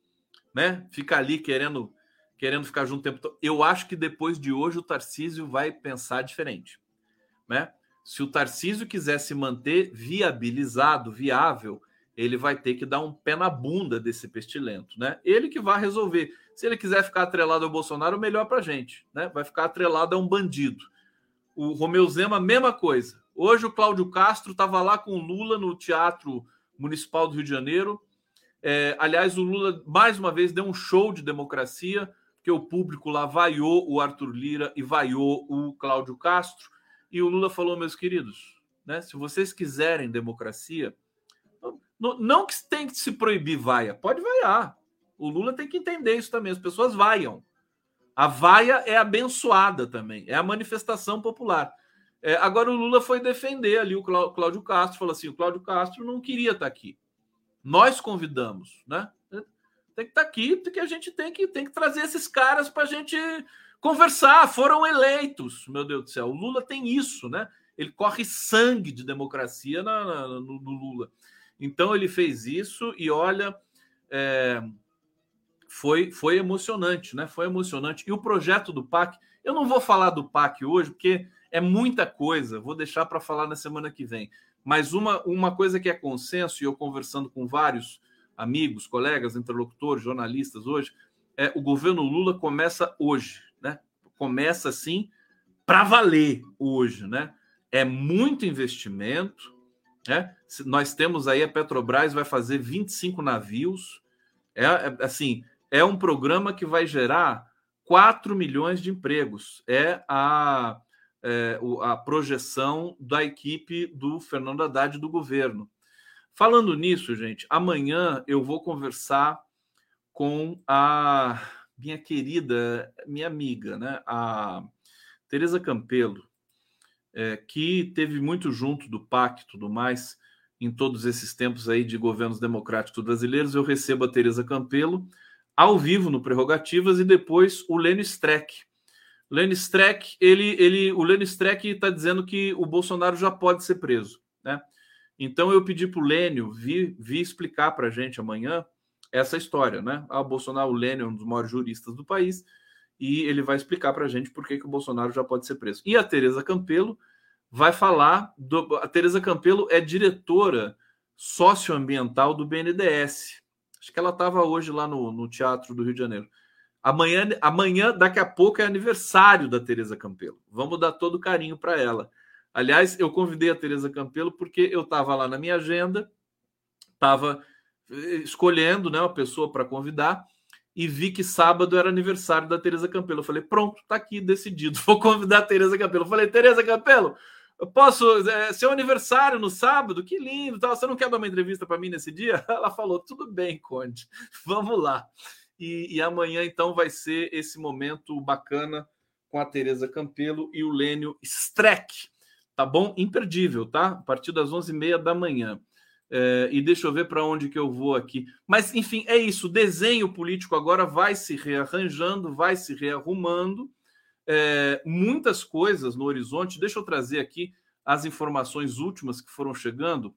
né? Ficar ali querendo querendo ficar junto o tempo todo. Eu acho que depois de hoje o Tarcísio vai pensar diferente, né? Se o Tarcísio quiser se manter viabilizado, viável, ele vai ter que dar um pé na bunda desse pestilento, né? Ele que vai resolver. Se ele quiser ficar atrelado ao Bolsonaro, melhor para gente, né? Vai ficar atrelado a um bandido. O Romeu Zema, mesma coisa. Hoje o Cláudio Castro estava lá com o Lula no Teatro Municipal do Rio de Janeiro. É, aliás, o Lula mais uma vez deu um show de democracia, que o público lá vaiou o Arthur Lira e vaiou o Cláudio Castro. E o Lula falou, meus queridos, né, se vocês quiserem democracia, não, não que tem que se proibir vaia, pode vaiar. O Lula tem que entender isso também, as pessoas vaiam. A vaia é abençoada também, é a manifestação popular. É, agora o Lula foi defender ali o Cláudio Castro, falou assim: o Cláudio Castro não queria estar aqui. Nós convidamos, né? Tem que estar aqui, porque a gente tem que, tem que trazer esses caras para a gente conversar, foram eleitos, meu Deus do céu. O Lula tem isso, né? Ele corre sangue de democracia na, na, no, no, Lula. Então ele fez isso e olha, é, foi, foi emocionante, né? Foi emocionante. E o projeto do PAC, eu não vou falar do PAC hoje, porque é muita coisa, vou deixar para falar na semana que vem. Mas uma, uma coisa que é consenso, e eu conversando com vários amigos, colegas, interlocutores, jornalistas hoje, é o governo Lula começa hoje começa assim para valer hoje, né? É muito investimento, né? Nós temos aí a Petrobras vai fazer 25 navios, é, é assim, é um programa que vai gerar 4 milhões de empregos. É a, é, a projeção da equipe do Fernando Haddad do governo. Falando nisso, gente, amanhã eu vou conversar com a minha querida, minha amiga, né, a Teresa Campelo, é, que teve muito junto do PAC e tudo mais em todos esses tempos aí de governos democráticos brasileiros. Eu recebo a Teresa Campelo ao vivo no Prerrogativas e depois o Lênio Streck. Lênio Streck, ele, ele, o Lênio Streck está dizendo que o Bolsonaro já pode ser preso, né? Então eu pedi para o Lênio vir, vir explicar para a gente amanhã essa história, né? Ah, o Bolsonaro, o Lênin é um dos maiores juristas do país, e ele vai explicar para a gente por que, que o Bolsonaro já pode ser preso. E a Tereza Campelo vai falar. Do, a Tereza Campelo é diretora socioambiental do BNDES. Acho que ela estava hoje lá no, no Teatro do Rio de Janeiro. Amanhã, amanhã, daqui a pouco, é aniversário da Tereza Campelo. Vamos dar todo carinho para ela. Aliás, eu convidei a Tereza Campelo porque eu estava lá na minha agenda, estava escolhendo né, uma pessoa para convidar e vi que sábado era aniversário da Tereza Campelo. Eu falei, pronto, tá aqui decidido. Vou convidar a Tereza Campelo. Eu falei, Tereza Campelo, eu posso. É, seu aniversário no sábado? Que lindo. Tal. Você não quer dar uma entrevista para mim nesse dia? Ela falou, tudo bem, Conde. Vamos lá. E, e, amanhã, então, vai ser esse momento bacana com a Tereza Campelo e o Lênio Streck. Tá bom? Imperdível, tá? A partir das 11h30 da manhã. É, e deixa eu ver para onde que eu vou aqui. Mas, enfim, é isso. O desenho político agora vai se rearranjando, vai se rearrumando. É, muitas coisas no horizonte. Deixa eu trazer aqui as informações últimas que foram chegando.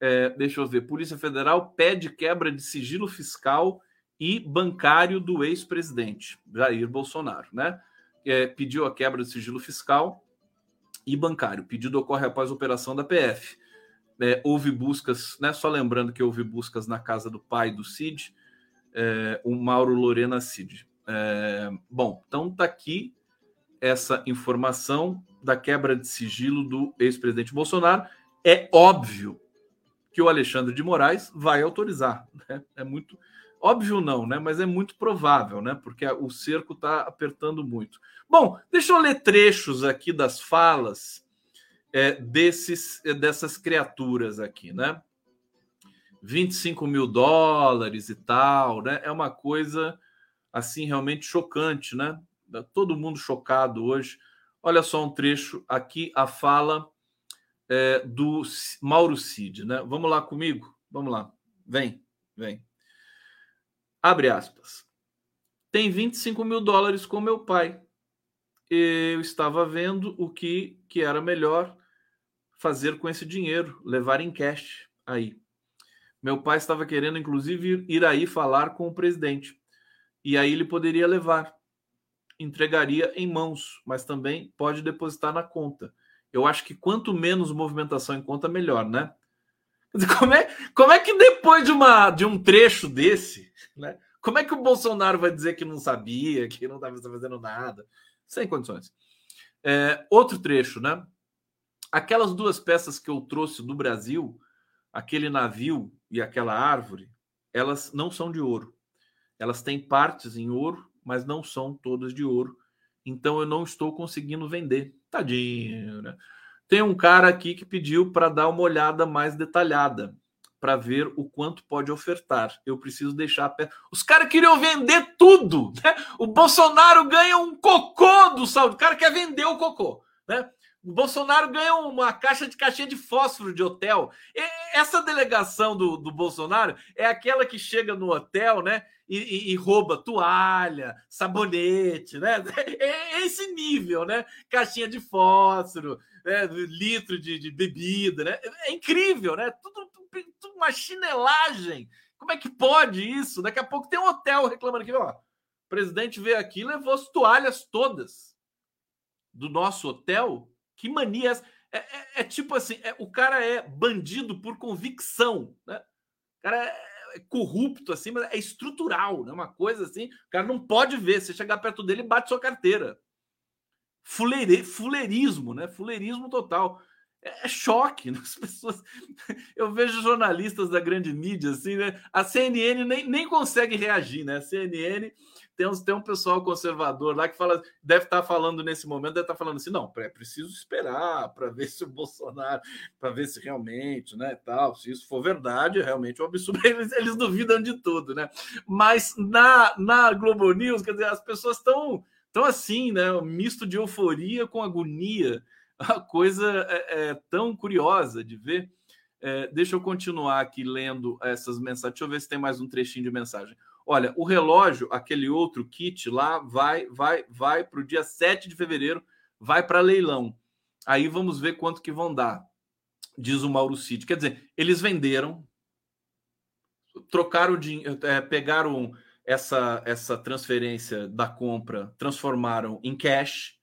É, deixa eu ver. Polícia Federal pede quebra de sigilo fiscal e bancário do ex-presidente Jair Bolsonaro, né? É, pediu a quebra de sigilo fiscal e bancário. O pedido ocorre após operação da PF é, houve buscas, né? Só lembrando que houve buscas na casa do pai do Cid, é, o Mauro Lorena Cid. É, bom, então tá aqui essa informação da quebra de sigilo do ex-presidente Bolsonaro. É óbvio que o Alexandre de Moraes vai autorizar. Né? É muito óbvio não, né? Mas é muito provável, né? Porque o cerco está apertando muito. Bom, deixa eu ler trechos aqui das falas é, desses é, dessas criaturas aqui, né? 25 mil dólares e tal, né? É uma coisa assim realmente chocante, né? Todo mundo chocado hoje. Olha só um trecho aqui, a fala é, do Mauro Cid, né? Vamos lá comigo? Vamos lá. Vem, vem. Abre aspas. Tem 25 mil dólares com meu pai. Eu estava vendo o que, que era melhor fazer com esse dinheiro, levar em cash aí. Meu pai estava querendo, inclusive, ir aí falar com o presidente. E aí ele poderia levar. Entregaria em mãos, mas também pode depositar na conta. Eu acho que quanto menos movimentação em conta, melhor, né? Como é, como é que depois de, uma, de um trecho desse, né? Como é que o Bolsonaro vai dizer que não sabia, que não estava fazendo nada? Sem condições. É, outro trecho, né? Aquelas duas peças que eu trouxe do Brasil, aquele navio e aquela árvore, elas não são de ouro. Elas têm partes em ouro, mas não são todas de ouro. Então eu não estou conseguindo vender. Tadinho, né? Tem um cara aqui que pediu para dar uma olhada mais detalhada para ver o quanto pode ofertar. Eu preciso deixar. Os caras queriam vender tudo. Né? O Bolsonaro ganha um cocô do saldo. O cara quer vender o cocô. Né? O Bolsonaro ganha uma caixa de caixinha de fósforo de hotel. E essa delegação do, do Bolsonaro é aquela que chega no hotel, né? E, e, e, rouba toalha, sabonete, né? É esse nível, né? Caixinha de fósforo, né? litro de, de bebida, né? É incrível, né? Tudo, tudo, uma chinelagem. Como é que pode isso? Daqui a pouco tem um hotel reclamando aqui, ó. O presidente veio aqui e levou as toalhas todas do nosso hotel que mania é, é, é tipo assim, é, o cara é bandido por convicção, né? O cara é, é corrupto assim, mas é estrutural, né? Uma coisa assim, o cara não pode ver, você chegar perto dele, bate sua carteira. Fuleire, fuleirismo, né? Fuleirismo total. É, é choque, né? As pessoas. Eu vejo jornalistas da grande mídia assim, né? A CNN nem, nem consegue reagir, né? A CNN tem, uns, tem um pessoal conservador lá que fala, deve estar tá falando nesse momento, deve estar tá falando assim, não, é preciso esperar para ver se o Bolsonaro, para ver se realmente, né, tal, se isso for verdade, é realmente um absurdo. Eles, eles duvidam de tudo, né? Mas na, na Globo News, quer dizer, as pessoas estão tão assim, né, um misto de euforia com agonia, a coisa é, é tão curiosa de ver. É, deixa eu continuar aqui lendo essas mensagens. Deixa eu ver se tem mais um trechinho de mensagem. Olha, o relógio, aquele outro kit lá, vai, vai, vai para o dia 7 de fevereiro, vai para leilão. Aí vamos ver quanto que vão dar, diz o Mauro Cid. Quer dizer, eles venderam, trocaram dinheiro, é, pegaram essa, essa transferência da compra, transformaram em cash,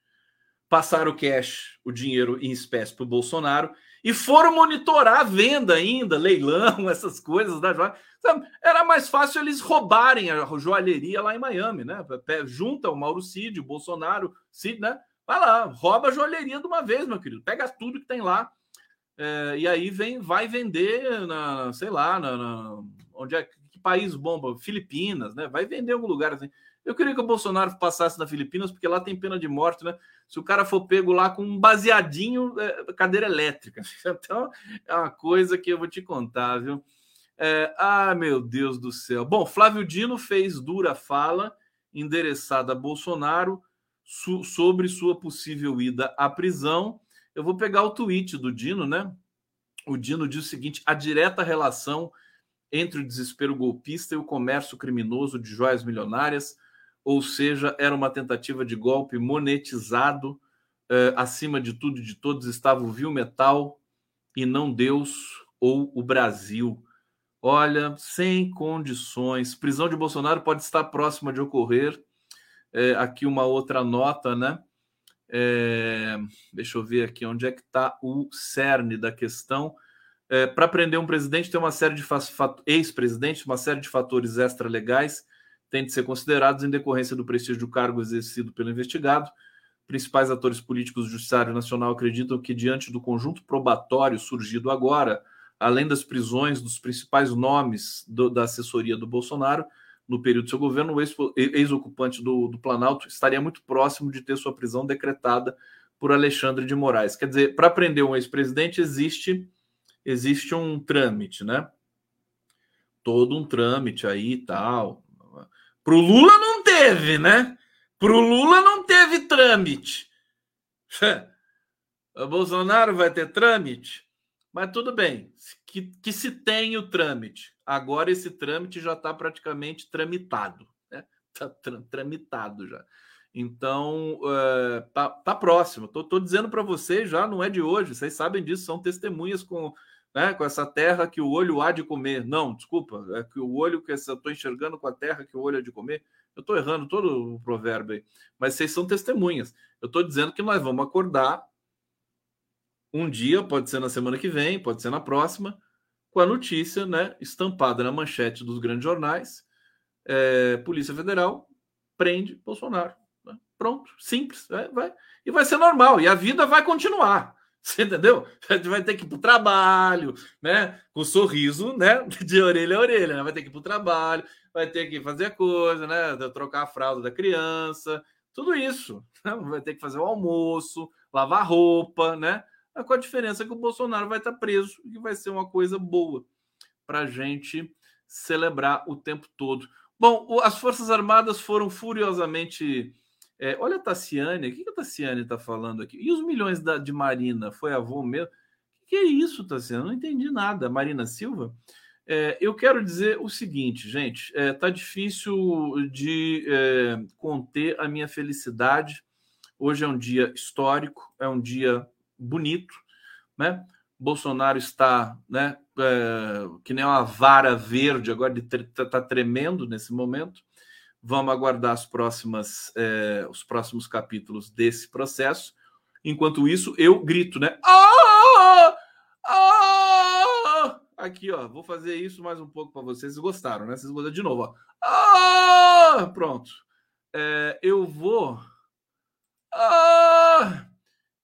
passaram o cash, o dinheiro em espécie para o Bolsonaro e foram monitorar a venda ainda, leilão, essas coisas da joia. Era mais fácil eles roubarem a joalheria lá em Miami, né? Junta o Mauro Cid, o Bolsonaro, Cid, né? Vai lá, rouba a joalheria de uma vez, meu querido. Pega tudo que tem lá. É, e aí vem, vai vender na, sei lá, na, na, onde é que país bomba? Filipinas, né? Vai vender algum lugar assim. Eu queria que o Bolsonaro passasse na Filipinas, porque lá tem pena de morte, né? Se o cara for pego lá com um baseadinho, é, cadeira elétrica. Então, é uma coisa que eu vou te contar, viu? É, ah, meu Deus do céu. Bom, Flávio Dino fez dura fala endereçada a Bolsonaro su sobre sua possível ida à prisão. Eu vou pegar o tweet do Dino, né? O Dino diz o seguinte: a direta relação entre o desespero golpista e o comércio criminoso de joias milionárias ou seja, era uma tentativa de golpe monetizado. Eh, acima de tudo e de todos estava o Viu Metal e não Deus ou o Brasil. Olha, sem condições. Prisão de Bolsonaro pode estar próxima de ocorrer. É, aqui uma outra nota, né? É, deixa eu ver aqui onde é que está o cerne da questão. É, Para prender um presidente, tem uma série de ex-presidente, uma série de fatores extralegais têm de ser considerados em decorrência do prestígio do cargo exercido pelo investigado. Principais atores políticos do Judiciário Nacional acreditam que, diante do conjunto probatório surgido agora, além das prisões dos principais nomes do, da assessoria do Bolsonaro, no período do seu governo, o ex-ocupante do, do Planalto estaria muito próximo de ter sua prisão decretada por Alexandre de Moraes. Quer dizer, para prender um ex-presidente existe existe um trâmite, né? Todo um trâmite aí e tal. Pro Lula não teve, né? Pro Lula não teve trâmite. O Bolsonaro vai ter trâmite? Mas tudo bem, que, que se tem o trâmite. Agora esse trâmite já está praticamente tramitado. Né? Está tra tramitado já. Então, tá, tá próximo. Tô, tô dizendo para vocês já, não é de hoje, vocês sabem disso, são testemunhas com, né, com essa terra que o olho há de comer. Não, desculpa, é que o olho que eu estou enxergando com a terra que o olho há de comer. Eu estou errando todo o provérbio aí, mas vocês são testemunhas. Eu estou dizendo que nós vamos acordar um dia, pode ser na semana que vem, pode ser na próxima, com a notícia né, estampada na manchete dos grandes jornais: é, Polícia Federal prende Bolsonaro. Pronto, simples, vai, vai, e vai ser normal, e a vida vai continuar. Você entendeu? A gente vai ter que ir para o trabalho, né? Com sorriso, né? De orelha a orelha, né? Vai ter que ir para o trabalho, vai ter que fazer coisa, né? Trocar a fralda da criança, tudo isso. Né? Vai ter que fazer o almoço, lavar roupa, né? Com a diferença que o Bolsonaro vai estar preso e vai ser uma coisa boa para a gente celebrar o tempo todo. Bom, as Forças Armadas foram furiosamente é, olha a Tassiane, o que, a Tassiane está falando aqui? E os milhões da, de Marina? Foi avô mesmo? O que, é isso, Tassiane? Eu não entendi nada. Marina Silva? É, eu quero dizer o seguinte, gente: está é, tá difícil de é, conter a minha felicidade. Hoje é um dia histórico, é um dia bonito, né? Bolsonaro está, né, é, que nem uma vara verde, agora está tá tremendo nesse momento. Vamos aguardar as próximas, é, os próximos capítulos desse processo. Enquanto isso, eu grito, né? Ah! Ah! Aqui, ó, vou fazer isso mais um pouco para vocês. Vocês gostaram, né? Vocês gostaram de novo, ó. Ah! Pronto. É, eu vou. Ah!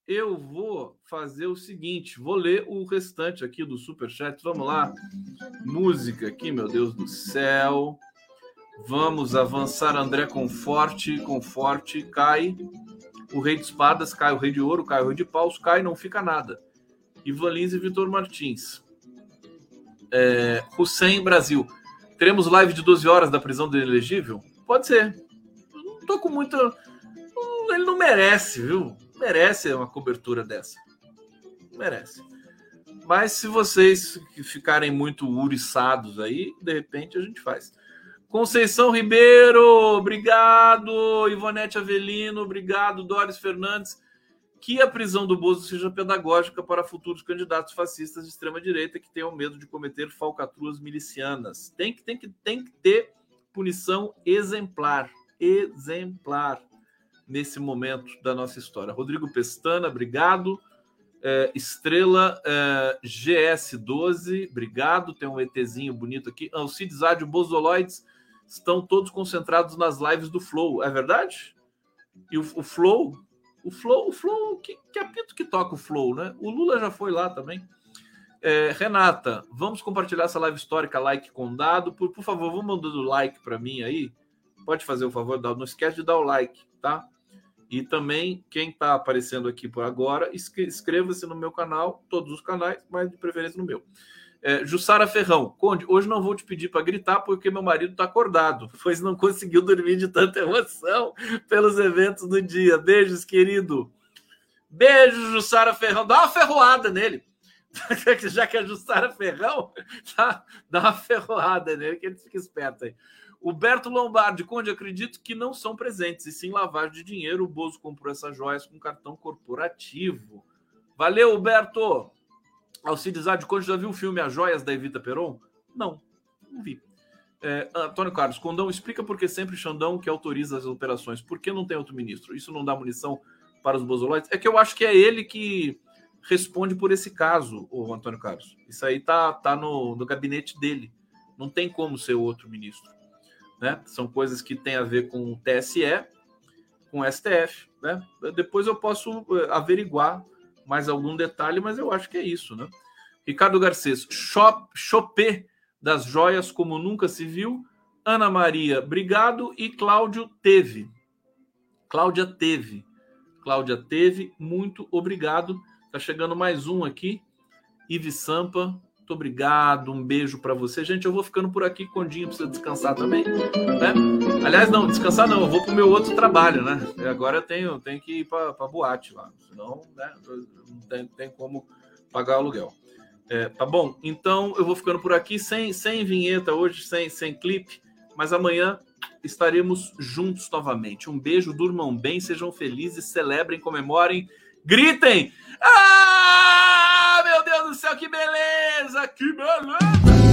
Eu vou fazer o seguinte, vou ler o restante aqui do super chat. Vamos lá. Música aqui, meu Deus do céu. Vamos avançar, André, com forte, com forte, cai. O rei de espadas, cai o rei de ouro, cai o rei de paus, cai, não fica nada. Ivan Lins e Vitor Martins. É, Hussein Brasil. Teremos live de 12 horas da prisão do elegível? Pode ser. não tô com muita. Ele não merece, viu? Merece uma cobertura dessa. Merece. Mas se vocês ficarem muito uriçados aí, de repente a gente faz. Conceição Ribeiro, obrigado. Ivonete Avelino, obrigado. Doris Fernandes. Que a prisão do Bozo seja pedagógica para futuros candidatos fascistas de extrema-direita que tenham medo de cometer falcatruas milicianas. Tem que, tem, que, tem que ter punição exemplar. Exemplar nesse momento da nossa história. Rodrigo Pestana, obrigado. É, Estrela é, GS12, obrigado. Tem um ETzinho bonito aqui. Alcides Ádio Bozoloides estão todos concentrados nas lives do Flow, é verdade? E o, o Flow, o Flow, o Flow, que, que apito que toca o Flow, né? O Lula já foi lá também. É, Renata, vamos compartilhar essa live histórica, like com dado. Por, por favor, vamos mandando like para mim aí. Pode fazer o favor, não esquece de dar o like, tá? E também, quem está aparecendo aqui por agora, inscreva-se no meu canal, todos os canais, mas de preferência no meu. É, Jussara Ferrão, Conde, hoje não vou te pedir para gritar porque meu marido está acordado, pois não conseguiu dormir de tanta emoção pelos eventos do dia. Beijos, querido. Beijo, Jussara Ferrão. Dá uma ferroada nele. Já que é Jussara Ferrão, tá? dá uma ferroada nele, que ele fica esperto aí. O Berto Lombardi, Conde, acredito que não são presentes, e sim lavagem de dinheiro. O Bozo comprou essas joias com cartão corporativo. Valeu, Berto! Alcides de Conde já viu o filme As Joias da Evita Peron? Não, não vi. É, Antônio Carlos, Condão, explica por que sempre Xandão que autoriza as operações. Por que não tem outro ministro? Isso não dá munição para os bozoloides? É que eu acho que é ele que responde por esse caso, o Antônio Carlos. Isso aí tá, tá no, no gabinete dele. Não tem como ser outro ministro. Né? São coisas que têm a ver com o TSE, com o STF. Né? Depois eu posso eh, averiguar mais algum detalhe, mas eu acho que é isso, né? Ricardo Garcês, Chop, Chopé das joias como nunca se viu. Ana Maria, obrigado. E Cláudio teve. Cláudia teve. Cláudia teve, muito obrigado. Tá chegando mais um aqui. Ives Sampa, muito obrigado. Um beijo para você. Gente, eu vou ficando por aqui. Condinho precisa descansar também. Né? Aliás, não, descansar não. Eu vou pro meu outro trabalho, né? Agora eu tenho, tenho que ir para boate lá. Senão, né? Não tem, tem como pagar aluguel. É, tá bom? Então eu vou ficando por aqui sem, sem vinheta hoje, sem, sem clipe, mas amanhã estaremos juntos novamente. Um beijo, durmam bem, sejam felizes, celebrem, comemorem, gritem! Ah, Deus do céu, que beleza! Que beleza!